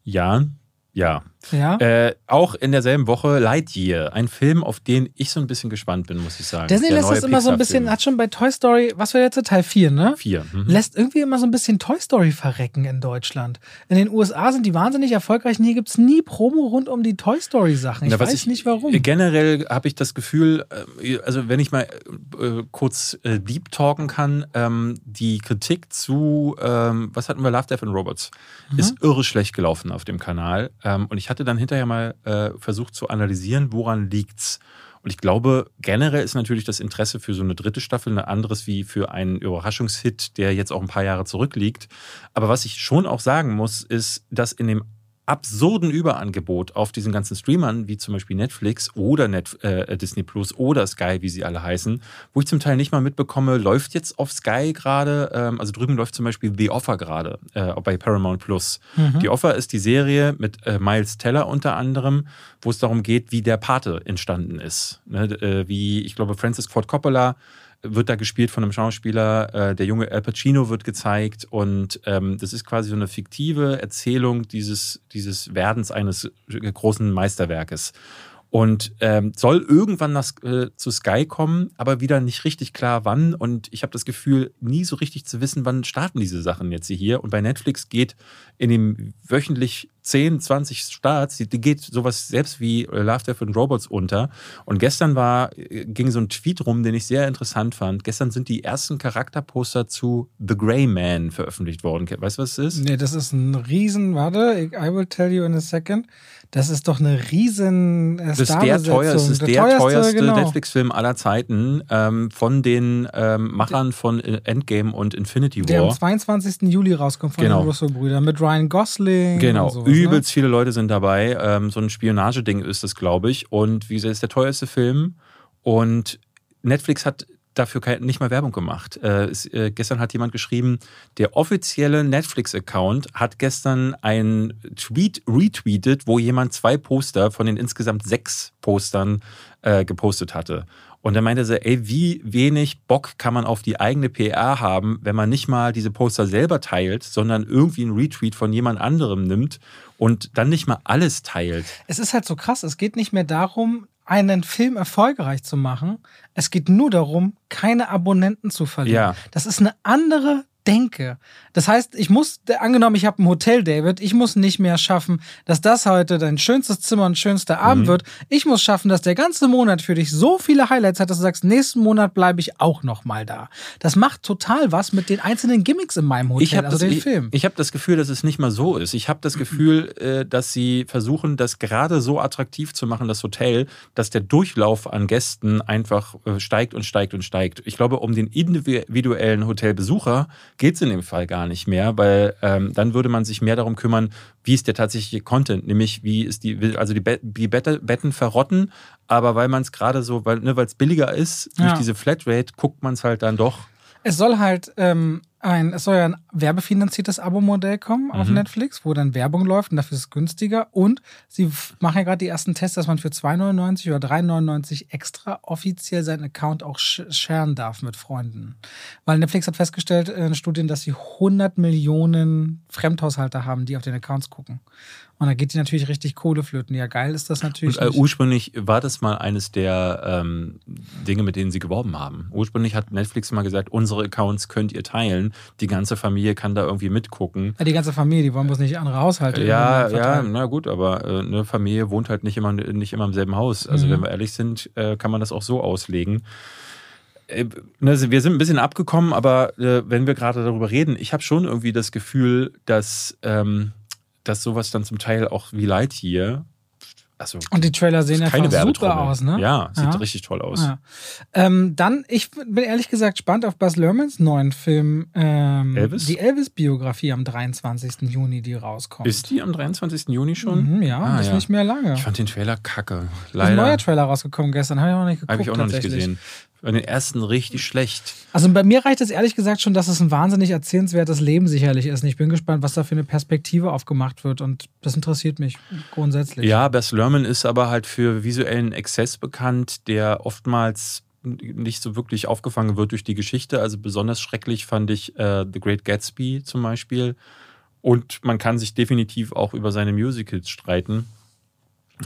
Ja, ja. Ja. Äh, auch in derselben Woche Lightyear, ein Film, auf den ich so ein bisschen gespannt bin, muss ich sagen. Disney lässt das immer so ein bisschen, hat schon bei Toy Story, was war jetzt Teil 4, ne? 4. Mhm. Lässt irgendwie immer so ein bisschen Toy Story verrecken in Deutschland. In den USA sind die wahnsinnig erfolgreich und hier gibt es nie Promo rund um die Toy Story Sachen. Ich Na, weiß ich, nicht warum. Generell habe ich das Gefühl, äh, also wenn ich mal äh, kurz äh, deep talken kann, ähm, die Kritik zu, ähm, was hatten wir, Love, Death and Robots, mhm. ist irre schlecht gelaufen auf dem Kanal. Ähm, und ich hatte dann hinterher mal äh, versucht zu analysieren, woran liegt's. Und ich glaube, generell ist natürlich das Interesse für so eine dritte Staffel ein anderes wie für einen Überraschungshit, der jetzt auch ein paar Jahre zurückliegt. Aber was ich schon auch sagen muss, ist, dass in dem absurden Überangebot auf diesen ganzen Streamern, wie zum Beispiel Netflix oder Net, äh, Disney Plus oder Sky, wie sie alle heißen, wo ich zum Teil nicht mal mitbekomme, läuft jetzt auf Sky gerade, ähm, also drüben läuft zum Beispiel The Offer gerade äh, bei Paramount Plus. Mhm. The Offer ist die Serie mit äh, Miles Teller unter anderem, wo es darum geht, wie der Pate entstanden ist. Ne? Äh, wie, ich glaube, Francis Ford Coppola wird da gespielt von einem Schauspieler. Äh, der junge Al Pacino wird gezeigt und ähm, das ist quasi so eine fiktive Erzählung dieses, dieses Werdens eines großen Meisterwerkes. Und ähm, soll irgendwann nach, äh, zu Sky kommen, aber wieder nicht richtig klar wann. Und ich habe das Gefühl, nie so richtig zu wissen, wann starten diese Sachen jetzt hier. Und bei Netflix geht in dem wöchentlich 10, 20 Starts, die, geht sowas selbst wie Love, Death and Robots unter. Und gestern war, ging so ein Tweet rum, den ich sehr interessant fand. Gestern sind die ersten Charakterposter zu The Grey Man veröffentlicht worden. Weißt du, was es ist? Nee, das ist ein Riesen, warte, I will tell you in a second. Das ist doch eine riesen äh, Das ist der teuerste, ist der, der teuerste, genau. Netflix-Film aller Zeiten ähm, von den ähm, Machern von Endgame und Infinity War. Der am 22. Juli rauskommt von genau. den Russo-Brüdern mit Ryan Gosling. Genau, sowas, ne? übelst ne? viele Leute sind dabei. Ähm, so ein Spionageding ist das, glaube ich. Und wie gesagt, ist der teuerste Film. Und Netflix hat dafür nicht mal Werbung gemacht. Äh, es, äh, gestern hat jemand geschrieben, der offizielle Netflix-Account hat gestern einen Tweet retweetet, wo jemand zwei Poster von den insgesamt sechs Postern äh, gepostet hatte. Und dann meinte er, ey, wie wenig Bock kann man auf die eigene PR haben, wenn man nicht mal diese Poster selber teilt, sondern irgendwie einen Retweet von jemand anderem nimmt und dann nicht mal alles teilt. Es ist halt so krass, es geht nicht mehr darum, einen Film erfolgreich zu machen. Es geht nur darum, keine Abonnenten zu verlieren. Ja. Das ist eine andere denke. Das heißt, ich muss, angenommen, ich habe ein Hotel, David, ich muss nicht mehr schaffen, dass das heute dein schönstes Zimmer und schönster Abend mhm. wird. Ich muss schaffen, dass der ganze Monat für dich so viele Highlights hat, dass du sagst, nächsten Monat bleibe ich auch noch mal da. Das macht total was mit den einzelnen Gimmicks in meinem Hotel, ich also das, den Film. Ich, ich habe das Gefühl, dass es nicht mal so ist. Ich habe das Gefühl, äh, dass sie versuchen, das gerade so attraktiv zu machen, das Hotel, dass der Durchlauf an Gästen einfach äh, steigt und steigt und steigt. Ich glaube, um den individuellen Hotelbesucher geht es in dem Fall gar nicht mehr, weil ähm, dann würde man sich mehr darum kümmern, wie ist der tatsächliche Content, nämlich wie ist die, also die, Be die Betten verrotten, aber weil man es gerade so, weil ne, es billiger ist, durch ja. diese Flatrate guckt man es halt dann doch. Es soll halt ähm, ein, es soll ja ein werbefinanziertes Abo-Modell kommen auf mhm. Netflix, wo dann Werbung läuft und dafür ist es günstiger. Und sie machen ja gerade die ersten Tests, dass man für 2,99 oder 3,99 extra offiziell seinen Account auch sharen darf mit Freunden. Weil Netflix hat festgestellt in Studien, dass sie 100 Millionen Fremdhaushalte haben, die auf den Accounts gucken. Und da geht die natürlich richtig Kohle flöten. Ja, geil ist das natürlich. Und, äh, ursprünglich war das mal eines der ähm, Dinge, mit denen sie geworben haben. Ursprünglich hat Netflix mal gesagt, unsere Accounts könnt ihr teilen. Die ganze Familie kann da irgendwie mitgucken. Ja, die ganze Familie, die wollen bloß nicht andere Haushalte. Ja, ja, na gut, aber äh, eine Familie wohnt halt nicht immer, nicht immer im selben Haus. Also mhm. wenn wir ehrlich sind, äh, kann man das auch so auslegen. Äh, ne, wir sind ein bisschen abgekommen, aber äh, wenn wir gerade darüber reden, ich habe schon irgendwie das Gefühl, dass ähm, dass sowas dann zum Teil auch wie Lightyear also, und die Trailer sehen einfach super aus, ne? Ja, sieht ja. richtig toll aus. Ja. Ähm, dann, ich bin ehrlich gesagt gespannt auf Buzz Lermans neuen Film. Ähm, Elvis? Die Elvis-Biografie am 23. Juni, die rauskommt. Ist die am 23. Juni schon? Mhm, ja, ah, ist ja. nicht mehr lange. Ich fand den Trailer kacke. Leider. Ist ein neuer Trailer rausgekommen gestern, habe ich auch noch nicht geguckt. Habe ich auch noch nicht gesehen. Bei den ersten richtig schlecht. Also bei mir reicht es ehrlich gesagt schon, dass es ein wahnsinnig erzählenswertes Leben sicherlich ist. Und ich bin gespannt, was da für eine Perspektive aufgemacht wird. Und das interessiert mich grundsätzlich. Ja, Bess Lerman ist aber halt für visuellen Exzess bekannt, der oftmals nicht so wirklich aufgefangen wird durch die Geschichte. Also besonders schrecklich fand ich äh, The Great Gatsby zum Beispiel. Und man kann sich definitiv auch über seine Musicals streiten.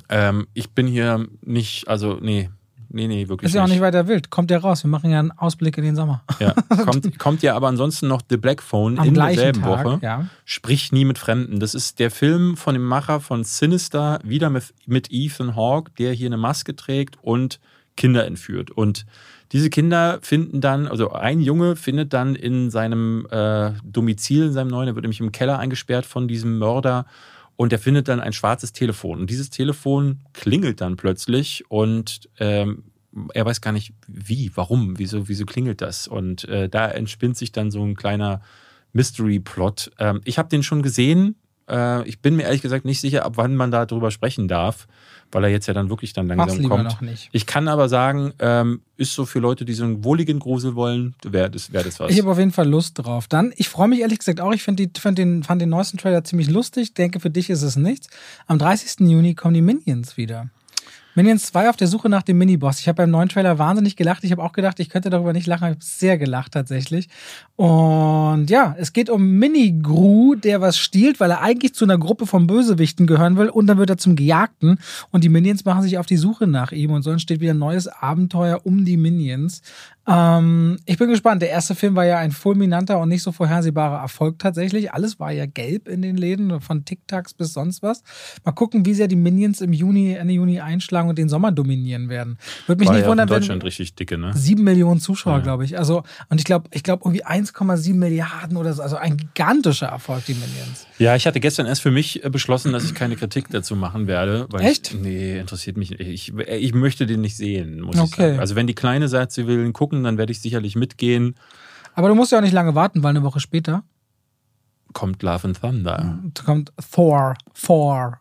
Ähm, ich bin hier nicht, also nee, nee, nee, wirklich. Ist ja auch nicht weiter wild. Kommt ja raus. Wir machen ja einen Ausblick in den Sommer. Ja, kommt, kommt ja aber ansonsten noch The Black Phone Am in derselben Tag, Woche. ja. Sprich nie mit Fremden. Das ist der Film von dem Macher von Sinister, wieder mit, mit Ethan Hawke, der hier eine Maske trägt und Kinder entführt. Und diese Kinder finden dann, also ein Junge findet dann in seinem äh, Domizil, in seinem neuen, er wird nämlich im Keller eingesperrt von diesem Mörder und er findet dann ein schwarzes Telefon. Und dieses Telefon klingelt dann plötzlich und ähm, er weiß gar nicht wie, warum, wieso, wieso klingelt das? Und äh, da entspinnt sich dann so ein kleiner Mystery-Plot. Ähm, ich habe den schon gesehen. Äh, ich bin mir ehrlich gesagt nicht sicher, ab wann man da drüber sprechen darf, weil er jetzt ja dann wirklich dann Mach's langsam lieber kommt. noch nicht. Ich kann aber sagen, ähm, ist so für Leute, die so einen wohligen Grusel wollen, wäre das, wär das was. Ich habe auf jeden Fall Lust drauf. Dann, ich freue mich ehrlich gesagt auch. Ich find die, fand, den, fand den neuesten Trailer ziemlich lustig. Denke, für dich ist es nichts. Am 30. Juni kommen die Minions wieder. Minions 2 auf der Suche nach dem Miniboss. Ich habe beim neuen Trailer wahnsinnig gelacht. Ich habe auch gedacht, ich könnte darüber nicht lachen. Ich habe sehr gelacht tatsächlich. Und ja, es geht um Mini-Gru, der was stiehlt, weil er eigentlich zu einer Gruppe von Bösewichten gehören will. Und dann wird er zum Gejagten. Und die Minions machen sich auf die Suche nach ihm. Und so entsteht wieder ein neues Abenteuer um die Minions. Ähm, ich bin gespannt. Der erste Film war ja ein fulminanter und nicht so vorhersehbarer Erfolg tatsächlich. Alles war ja gelb in den Läden, von TikToks bis sonst was. Mal gucken, wie sehr die Minions im Juni, Ende Juni einschlagen und den Sommer dominieren werden. Würde mich War nicht ja auch in wundern, Deutschland wenn richtig dicke, ne? sieben Millionen Zuschauer, Ja. glaube ich. Also, und ich glaube, ich glaube irgendwie 1,7 Milliarden oder so. Also ein gigantischer Erfolg, die Minions. Ja, ich hatte gestern erst für mich äh, beschlossen, dass ich keine Kritik dazu machen werde. Echt? Ich, nee, interessiert mich nicht. Ich, ich möchte den nicht sehen, muss ich Okay. sagen. Also wenn die Kleine sagt, sie will ihn gucken, dann werde ich sicherlich mitgehen. Aber du musst ja auch nicht lange warten, weil eine Woche später Kommt Love and Thunder. kommt Thor. Thor.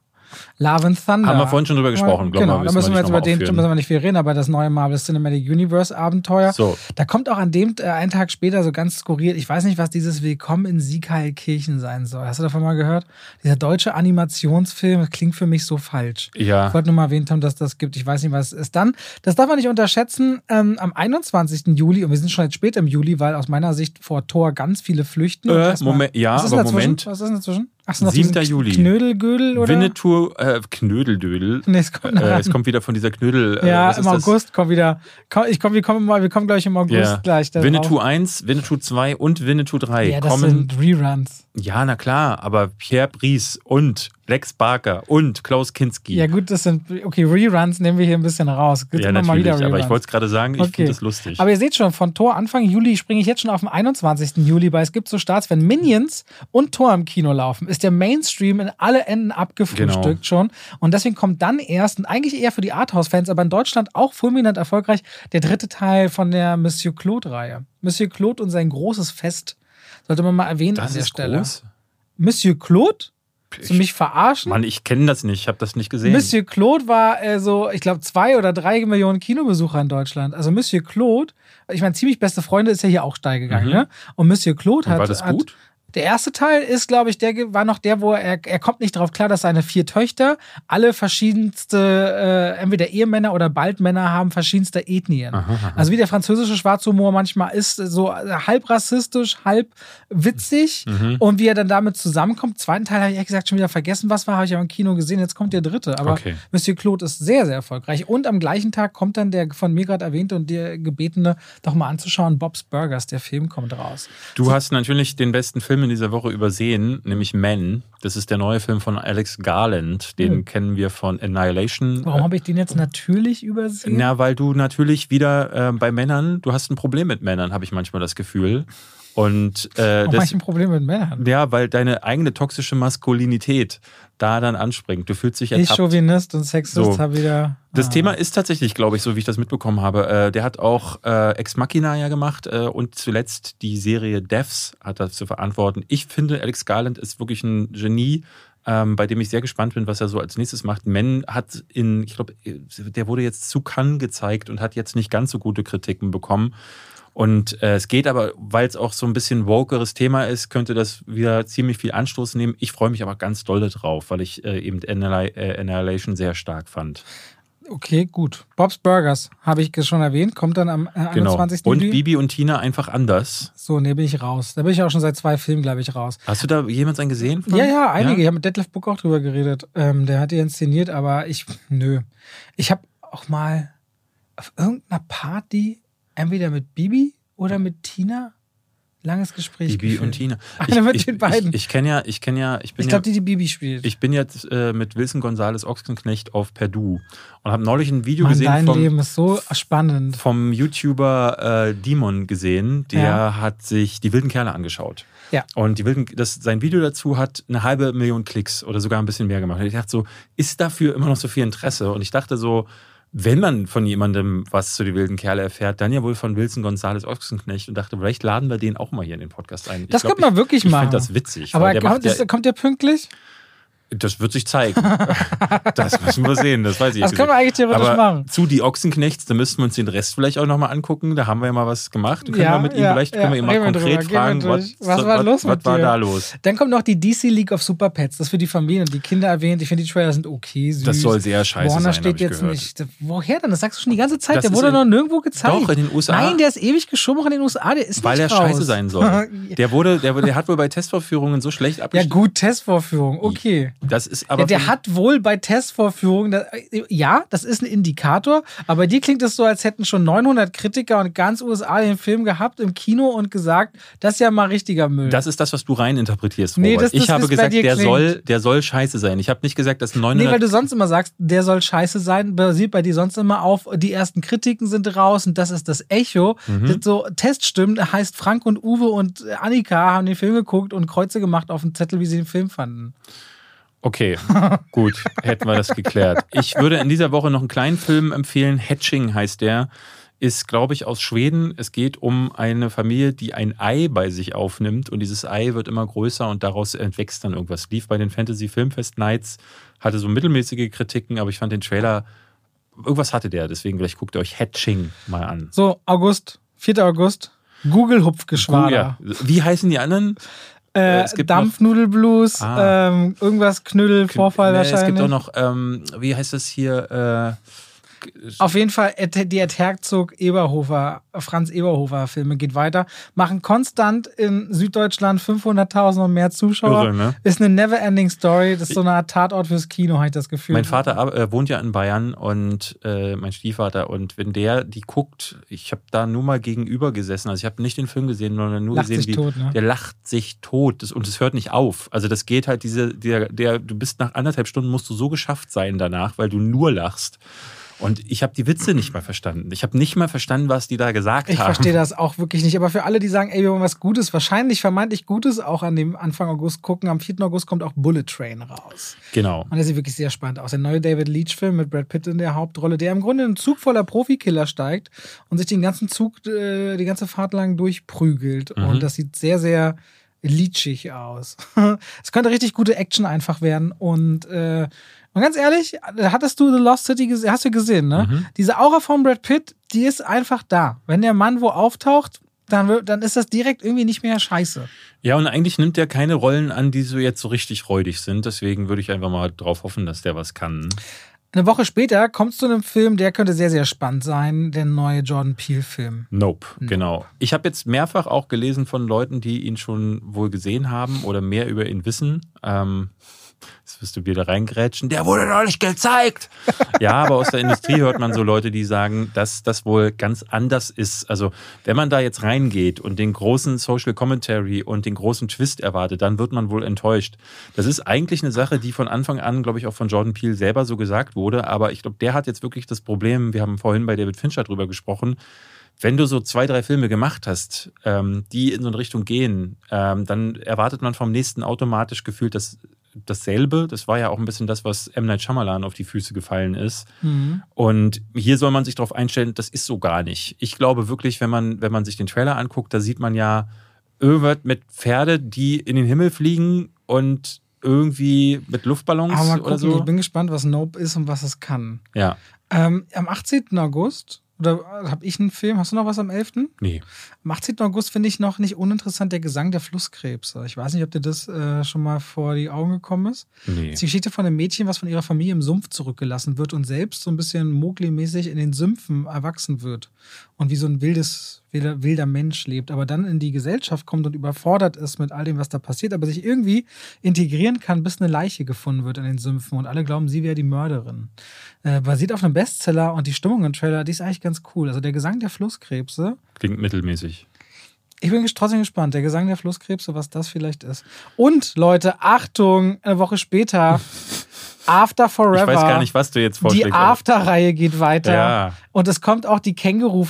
Love and Thunder. Haben wir vorhin schon drüber gesprochen, glaub Genau, mal, da müssen wir jetzt über mal den müssen wir nicht viel reden, aber das neue Marvel Cinematic Universe Abenteuer. So, Da kommt auch an dem, äh, einen Tag später so ganz skurril, ich weiß nicht, was dieses Willkommen in Siegheilkirchen sein soll. Hast du davon mal gehört? Dieser deutsche Animationsfilm, klingt für mich so falsch. Ich ja. wollte nur mal erwähnt haben, dass das gibt. Ich weiß nicht, was es ist. Dann, das darf man nicht unterschätzen, ähm, am 21. Juli, und wir sind schon jetzt spät im Juli, weil aus meiner Sicht vor Tor ganz viele flüchten. Äh, Moment, ja, was ist aber? Moment. Was ist denn dazwischen? Ach, sind das 7. diesen Juli. Knödelgödel oder? Winnetou, äh, Knödeldödel. Nee, es kommt, Äh, es kommt wieder von dieser Knödel. Äh, ja, im das? August kommt wieder. Komm, ich komm, wir kommen mal, wir kommen gleich im August Ja. gleich. darauf. Winnetou 1, Winnetou 2 und Winnetou 3 Ja, das kommen. sind Reruns. Ja, na klar, aber Pierre Brice und Lex Barker und Klaus Kinski. Ja, gut, das sind. Okay, Reruns nehmen wir hier ein bisschen raus. Gibt Ja, natürlich, wieder aber ich wollte es gerade sagen, ich Okay. finde das lustig. Aber ihr seht schon, von Tor Anfang Juli springe ich jetzt schon auf den 21. Juli, weil es gibt so Starts, wenn Minions und Tor im Kino laufen, ist der Mainstream in alle Enden abgefrühstückt Genau. schon. Und deswegen kommt dann erst, und eigentlich eher für die Arthouse-Fans, aber in Deutschland auch fulminant erfolgreich, der dritte Teil von der Monsieur Claude-Reihe. Monsieur Claude und sein großes Fest. Sollte man mal erwähnen das an der ist Stelle. groß. Monsieur Claude? Willst du Ich- mich verarschen? Mann, ich kenne das nicht, ich habe das nicht gesehen. Monsieur Claude war äh, so, ich glaube, zwei oder drei Millionen Kinobesucher in Deutschland. Also Monsieur Claude, ich meine, ziemlich beste Freunde ist ja hier auch steil gegangen, Mhm. ne? Und Monsieur Claude Und hat. war das hat, gut? Der erste Teil ist, glaube ich, der war noch der, wo er, er kommt nicht darauf klar, dass seine vier Töchter alle verschiedenste, äh, entweder Ehemänner oder Baldmänner haben verschiedenste Ethnien. Aha, aha. Also wie der französische Schwarzhumor manchmal ist, so halb rassistisch, halb witzig. Mhm. Und wie er dann damit zusammenkommt. Zweiten Teil habe ich ehrlich gesagt schon wieder vergessen, was war, habe ich ja im Kino gesehen. Jetzt kommt der dritte. Aber Okay. Monsieur Claude ist sehr, sehr erfolgreich. Und am gleichen Tag kommt dann der von mir gerade erwähnte und dir gebetene, doch mal anzuschauen, Bob's Burgers. Der Film kommt raus. Du hast natürlich den besten Film in dieser Woche übersehen, nämlich Men. Das ist der neue Film von Alex Garland. Den Hm. kennen wir von Annihilation. Warum habe ich den jetzt natürlich übersehen? Na, weil du natürlich wieder äh, bei Männern, du hast ein Problem mit Männern, habe ich manchmal das Gefühl. Und äh, habe das, ich ein Problem mit Männern? ja, weil deine eigene toxische Maskulinität da dann anspringt. Du fühlst dich Ich, ertappt. Chauvinist und Sexist, So. habe wieder. Das Ah. Thema ist tatsächlich, glaube ich, so wie ich das mitbekommen habe. Äh, der hat auch äh, Ex Machina ja gemacht äh, und zuletzt die Serie Devs hat er zu verantworten. Ich finde, Alex Garland ist wirklich ein Genie. ähm, bei dem ich sehr gespannt bin, was er so als nächstes macht. Men hat in, ich glaube, der wurde jetzt zu Cannes gezeigt und hat jetzt nicht ganz so gute Kritiken bekommen. Und äh, es geht aber, weil es auch so ein bisschen wokeres Thema ist, könnte das wieder ziemlich viel Anstoß nehmen. Ich freue mich aber ganz doll drauf, weil ich äh, eben Annihilation sehr stark fand. Okay, gut. Bob's Burgers, habe ich schon erwähnt, kommt dann am äh, Genau. 21. Und Juli. Bibi und Tina einfach anders. So, ne, bin ich raus. Da bin ich auch schon seit zwei Filmen, glaube ich, raus. Hast du da jemals einen gesehen? von? Ja, ja, einige. Ich habe mit Detlef Book auch drüber geredet. Ähm, der hat die inszeniert, aber ich, nö. Ich habe auch mal auf irgendeiner Party, entweder mit Bibi oder mit Tina, langes Gespräch Bibi geführt. und Tina. Einer mit den beiden. Ich, ich kenne ja, ich kenne ja, ich bin Ich ja, glaube, die die Bibi spielt. ich bin jetzt äh, mit Wilson Gonzales Ochsenknecht auf Perdu und habe neulich ein Video Mann, gesehen dein vom, Leben ist so spannend. vom YouTuber äh, Demon gesehen, der Ja. hat sich die wilden Kerle angeschaut. Ja. Und die wilden, das, sein Video dazu hat eine halbe Million Klicks oder sogar ein bisschen mehr gemacht. Und ich dachte so, ist dafür immer noch so viel Interesse? Und ich dachte so, wenn man von jemandem was zu die wilden Kerle erfährt, dann ja wohl von Wilson Gonzales Ochsenknecht und dachte, vielleicht laden wir den auch mal hier in den Podcast ein. Ich Das glaub, könnte man wirklich ich, ich machen. finde das witzig. aber der kommt, macht das, kommt der pünktlich? Das wird sich zeigen. das müssen wir sehen, das weiß ich Das können wir eigentlich theoretisch Aber machen. zu die Ochsenknechts, da müssten wir uns den Rest vielleicht auch nochmal angucken. Da haben wir ja mal was gemacht. Können wir mit ihm vielleicht können wir ihn mal reden konkret drüber, fragen, was, was war los was mit war da los? Dann kommt noch die DC League of Super Pets. Das für die Familien und die Kinder erwähnt. Ich finde, die Trailer sind okay, süß. Das soll sehr scheiße Warner sein, steht jetzt gehört. nicht. Woher denn? Das sagst du schon die ganze Zeit. Das der ist wurde noch nirgendwo gezeigt. Doch, in den USA. Nein, der ist ewig geschoben auch in den USA. Der ist Weil nicht er raus. scheiße sein soll. Der wurde, der, der hat wohl bei Testvorführungen so schlecht ja, abgeschnitten. gut, Testvorführung. Okay. Das ist aber Der, der hat wohl bei Testvorführungen, da- ja, das ist ein Indikator, aber dir klingt es so, als hätten schon 900 Kritiker und ganz USA den Film gehabt im Kino und gesagt, das ist ja mal richtiger Müll. das ist das, was du rein interpretierst. Nee, Robert. das- das ich habe gesagt, der klingt. soll, der soll scheiße sein. Ich habe nicht gesagt, dass 900 Nee, weil du sonst immer sagst, der soll scheiße sein, basiert bei dir sonst immer auf, die ersten Kritiken sind raus und das ist das Echo. Mhm. Das so Teststimmen heißt Frank und Uwe und Annika haben den Film geguckt und Kreuze gemacht auf dem Zettel, wie sie den Film fanden. Okay, gut, hätten wir das geklärt. Ich würde in dieser Woche noch einen kleinen Film empfehlen. Hatching heißt der. Ist, glaube ich, aus Schweden. Es geht um eine Familie, die ein Ei bei sich aufnimmt und dieses Ei wird immer größer und daraus entwächst dann irgendwas. Lief bei den Fantasy Filmfest Nights, hatte so mittelmäßige Kritiken, aber ich fand den Trailer, irgendwas hatte der, deswegen vielleicht guckt ihr euch Hatching mal an. So, August, 4. August, Google-Hupfgeschwader. Oh ja. Wie heißen die anderen? Äh, es gibt noch- Dampfnudelblues, Ah. ähm, irgendwas Knüdel, Vorfall Nee, wahrscheinlich. Es gibt auch noch, ähm, wie heißt das hier? Äh, Auf jeden Fall, die Ed Herzog Eberhofer, Franz Eberhofer Filme geht weiter. Machen konstant in Süddeutschland 500.000 und mehr Zuschauer. Irre, ne? Ist eine never-ending Story. Das ist so eine Art Tatort fürs Kino, habe ich das Gefühl. Mein Vater äh, wohnt ja in Bayern und äh, mein Stiefvater und wenn der die guckt, ich habe da nur mal gegenüber gesessen, also ich habe nicht den Film gesehen, sondern nur Lacht gesehen, wie tot, ne? der lacht sich tot das, und es hört nicht auf. Also das geht halt diese, der, der, du bist nach anderthalb Stunden musst du so geschafft sein danach, weil du nur lachst. Und ich habe die Witze nicht mal verstanden. Ich habe nicht mal verstanden, was die da gesagt Ich haben. verstehe das auch wirklich nicht. Aber für alle, die sagen, ey, wir wollen was Gutes, wahrscheinlich vermeintlich Gutes auch an dem Anfang August gucken. Am 4. August kommt auch Bullet Train raus. Genau. Und der sieht wirklich sehr spannend aus. Der neue David Leach-Film mit Brad Pitt in der Hauptrolle, der im Grunde in einen Zug voller Profikiller steigt und sich den ganzen Zug äh, die ganze Fahrt lang durchprügelt. Mhm. Und das sieht sehr, sehr leachig aus. Es könnte richtig gute Action einfach werden. Und, äh, und ganz ehrlich, hattest du The Lost City gesehen? Hast du gesehen, ne? Mhm. Diese Aura von Brad Pitt, die ist einfach da. Wenn der Mann wo auftaucht, dann, dann ist das direkt irgendwie nicht mehr scheiße. Ja, und eigentlich nimmt er keine Rollen an, die so jetzt so richtig räudig sind. Deswegen würde ich einfach mal drauf hoffen, dass der was kann. Eine Woche später kommst du zu einem Film, der könnte sehr, sehr spannend sein, der neue Jordan Peele-Film. Nope, genau. Ich habe jetzt mehrfach auch gelesen von Leuten, die ihn schon wohl gesehen haben oder mehr über ihn wissen. Ähm, jetzt wirst du wieder reingrätschen. Der wurde noch nicht gezeigt. ja, aber aus der Industrie hört man so Leute, die sagen, dass das wohl ganz anders ist. Also, wenn man da jetzt reingeht und den großen Social Commentary und den großen Twist erwartet, dann wird man wohl enttäuscht. Das ist eigentlich eine Sache, die von Anfang an, glaube ich, auch von Jordan Peele selber so gesagt wurde. Aber ich glaube, der hat jetzt wirklich das Problem, wir haben vorhin bei David Fincher drüber gesprochen, wenn du so zwei, drei Filme gemacht hast, ähm, die in so eine Richtung gehen, ähm, dann erwartet man vom nächsten automatisch gefühlt das, dasselbe. Das war ja auch ein bisschen das, was M. Night Shyamalan auf die Füße gefallen ist. Mhm. Und hier soll man sich darauf einstellen, das ist so gar nicht. Ich glaube wirklich, wenn man, wenn man sich den Trailer anguckt, da sieht man ja irgendwas mit Pferde, die in den Himmel fliegen und irgendwie mit Luftballons Aber mal oder gucken, so. ich bin gespannt, was Nope ist und was es kann. Ja, Ähm, am 18. August, oder habe ich einen Film? Hast du noch was am 11.? nee. Am 18. August finde ich noch nicht uninteressant der Gesang der Flusskrebse. Ich weiß nicht, ob dir das äh, schon mal vor die Augen gekommen ist. Nee. Das ist die Geschichte von einem Mädchen, was von ihrer Familie im Sumpf zurückgelassen wird und selbst so ein bisschen Mowgli-mäßig in den Sümpfen erwachsen wird und wie so ein wildes, wilder, wilder Mensch lebt, aber dann in die Gesellschaft kommt und überfordert ist mit all dem, was da passiert, aber sich irgendwie integrieren kann, bis eine Leiche gefunden wird in den Sümpfen und alle glauben, sie wäre die Mörderin. Äh, basiert auf einem Bestseller und die Stimmung im Trailer, die ist eigentlich ganz cool. Also der Gesang der Flusskrebse, Klingt mittelmäßig. ich bin trotzdem gespannt. Der Gesang der Flusskrebse, was das vielleicht ist. Und Leute, Achtung, eine Woche später, After Forever. Ich weiß gar nicht, was du jetzt die vorschlägst. aber- After-Reihe geht weiter. Ja. Und es kommt auch die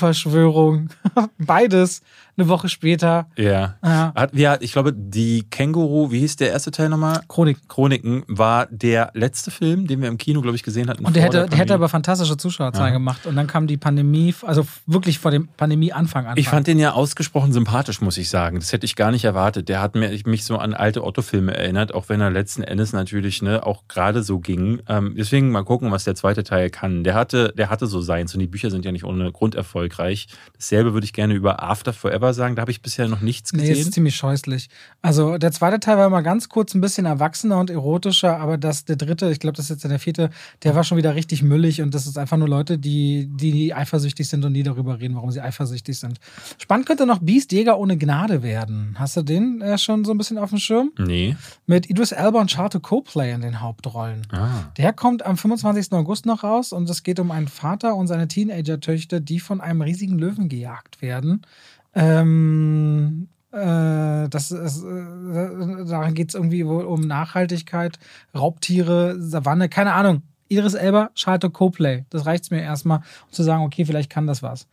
Känguru-Verschwörung. Beides eine Woche später. Ja. Ja. Hat, ja. Ich glaube, die Känguru, wie hieß der erste Teil nochmal? Chronik. Chroniken war der letzte Film, den wir im Kino, glaube ich, gesehen hatten. Und der hätte, der hätte aber fantastische Zuschauerzahlen Ja. gemacht. Und dann kam die Pandemie, also wirklich vor dem Pandemie-Anfang an. Ich fand den ja ausgesprochen sympathisch, muss ich sagen. Das hätte ich gar nicht erwartet. Der hat mir, mich so an alte Otto-Filme erinnert, auch wenn er letzten Endes natürlich ne, auch gerade so ging. Ähm, deswegen mal gucken, was der zweite Teil kann. Der hatte, der hatte so seins und die Bücher sind ja nicht ohne Grund erfolgreich. Dasselbe würde ich gerne über After Forever sagen. Da habe ich bisher noch nichts Nee, gesehen. ist ziemlich scheußlich. Also der zweite Teil war mal ganz kurz ein bisschen erwachsener und erotischer, aber das, der dritte, ich glaube, das ist jetzt der vierte, der war schon wieder richtig müllig und das ist einfach nur Leute, die, die eifersüchtig sind und die darüber reden, warum sie eifersüchtig sind. Spannend könnte noch Beast Jäger ohne Gnade werden. Hast du den äh, schon so ein bisschen auf dem Schirm? nee. Mit Idris Elba und Charlotte Copley in den Hauptrollen. Ah. Der kommt am 25. August noch raus und es geht um einen Vater und seine Teenager-Töchter, die von einem riesigen Löwen gejagt werden. Ähm, äh, das ist, äh, darin geht es irgendwie wohl um Nachhaltigkeit, Raubtiere, Savanne, keine Ahnung. Idris Elba, Charlotte Copley. Das reicht mir erstmal, um zu sagen, okay, vielleicht kann das was.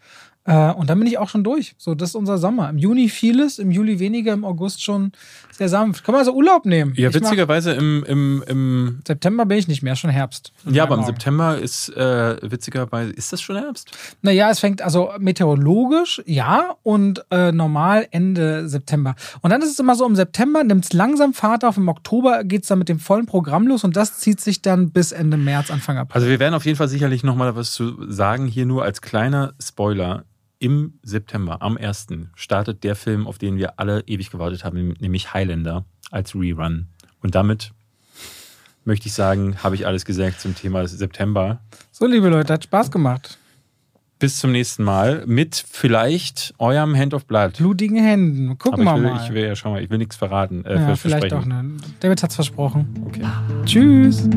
Äh, und dann bin ich auch schon durch. So, das ist unser Sommer. Im Juni vieles, im Juli weniger, im August schon sehr sanft. Kann man also Urlaub nehmen. Ja, Ich witzigerweise im, im, im September bin ich nicht mehr, schon Herbst. Ja, aber im Augen. September ist äh, witzigerweise, ist das schon Herbst? Naja, es fängt also meteorologisch, ja, und äh, normal Ende September. Und dann ist es immer so, im September nimmt es langsam Fahrt auf, im Oktober geht es dann mit dem vollen Programm los und das zieht sich dann bis Ende März, Anfang April. Also wir werden auf jeden Fall sicherlich nochmal was zu sagen. Hier nur als kleiner Spoiler. Im September, am 1. startet der Film, auf den wir alle ewig gewartet haben, nämlich Highlander als Rerun. Und damit möchte ich sagen, habe ich alles gesagt zum Thema September. So, liebe Leute, hat Spaß gemacht. Bis zum nächsten Mal mit vielleicht eurem Hand of Blood. Blutigen Händen. Gucken Aber wir will, mal. ich will ja schon mal, ich will nichts verraten. Äh, ja, vielleicht auch nicht. David hat's versprochen. Okay. Tschüss.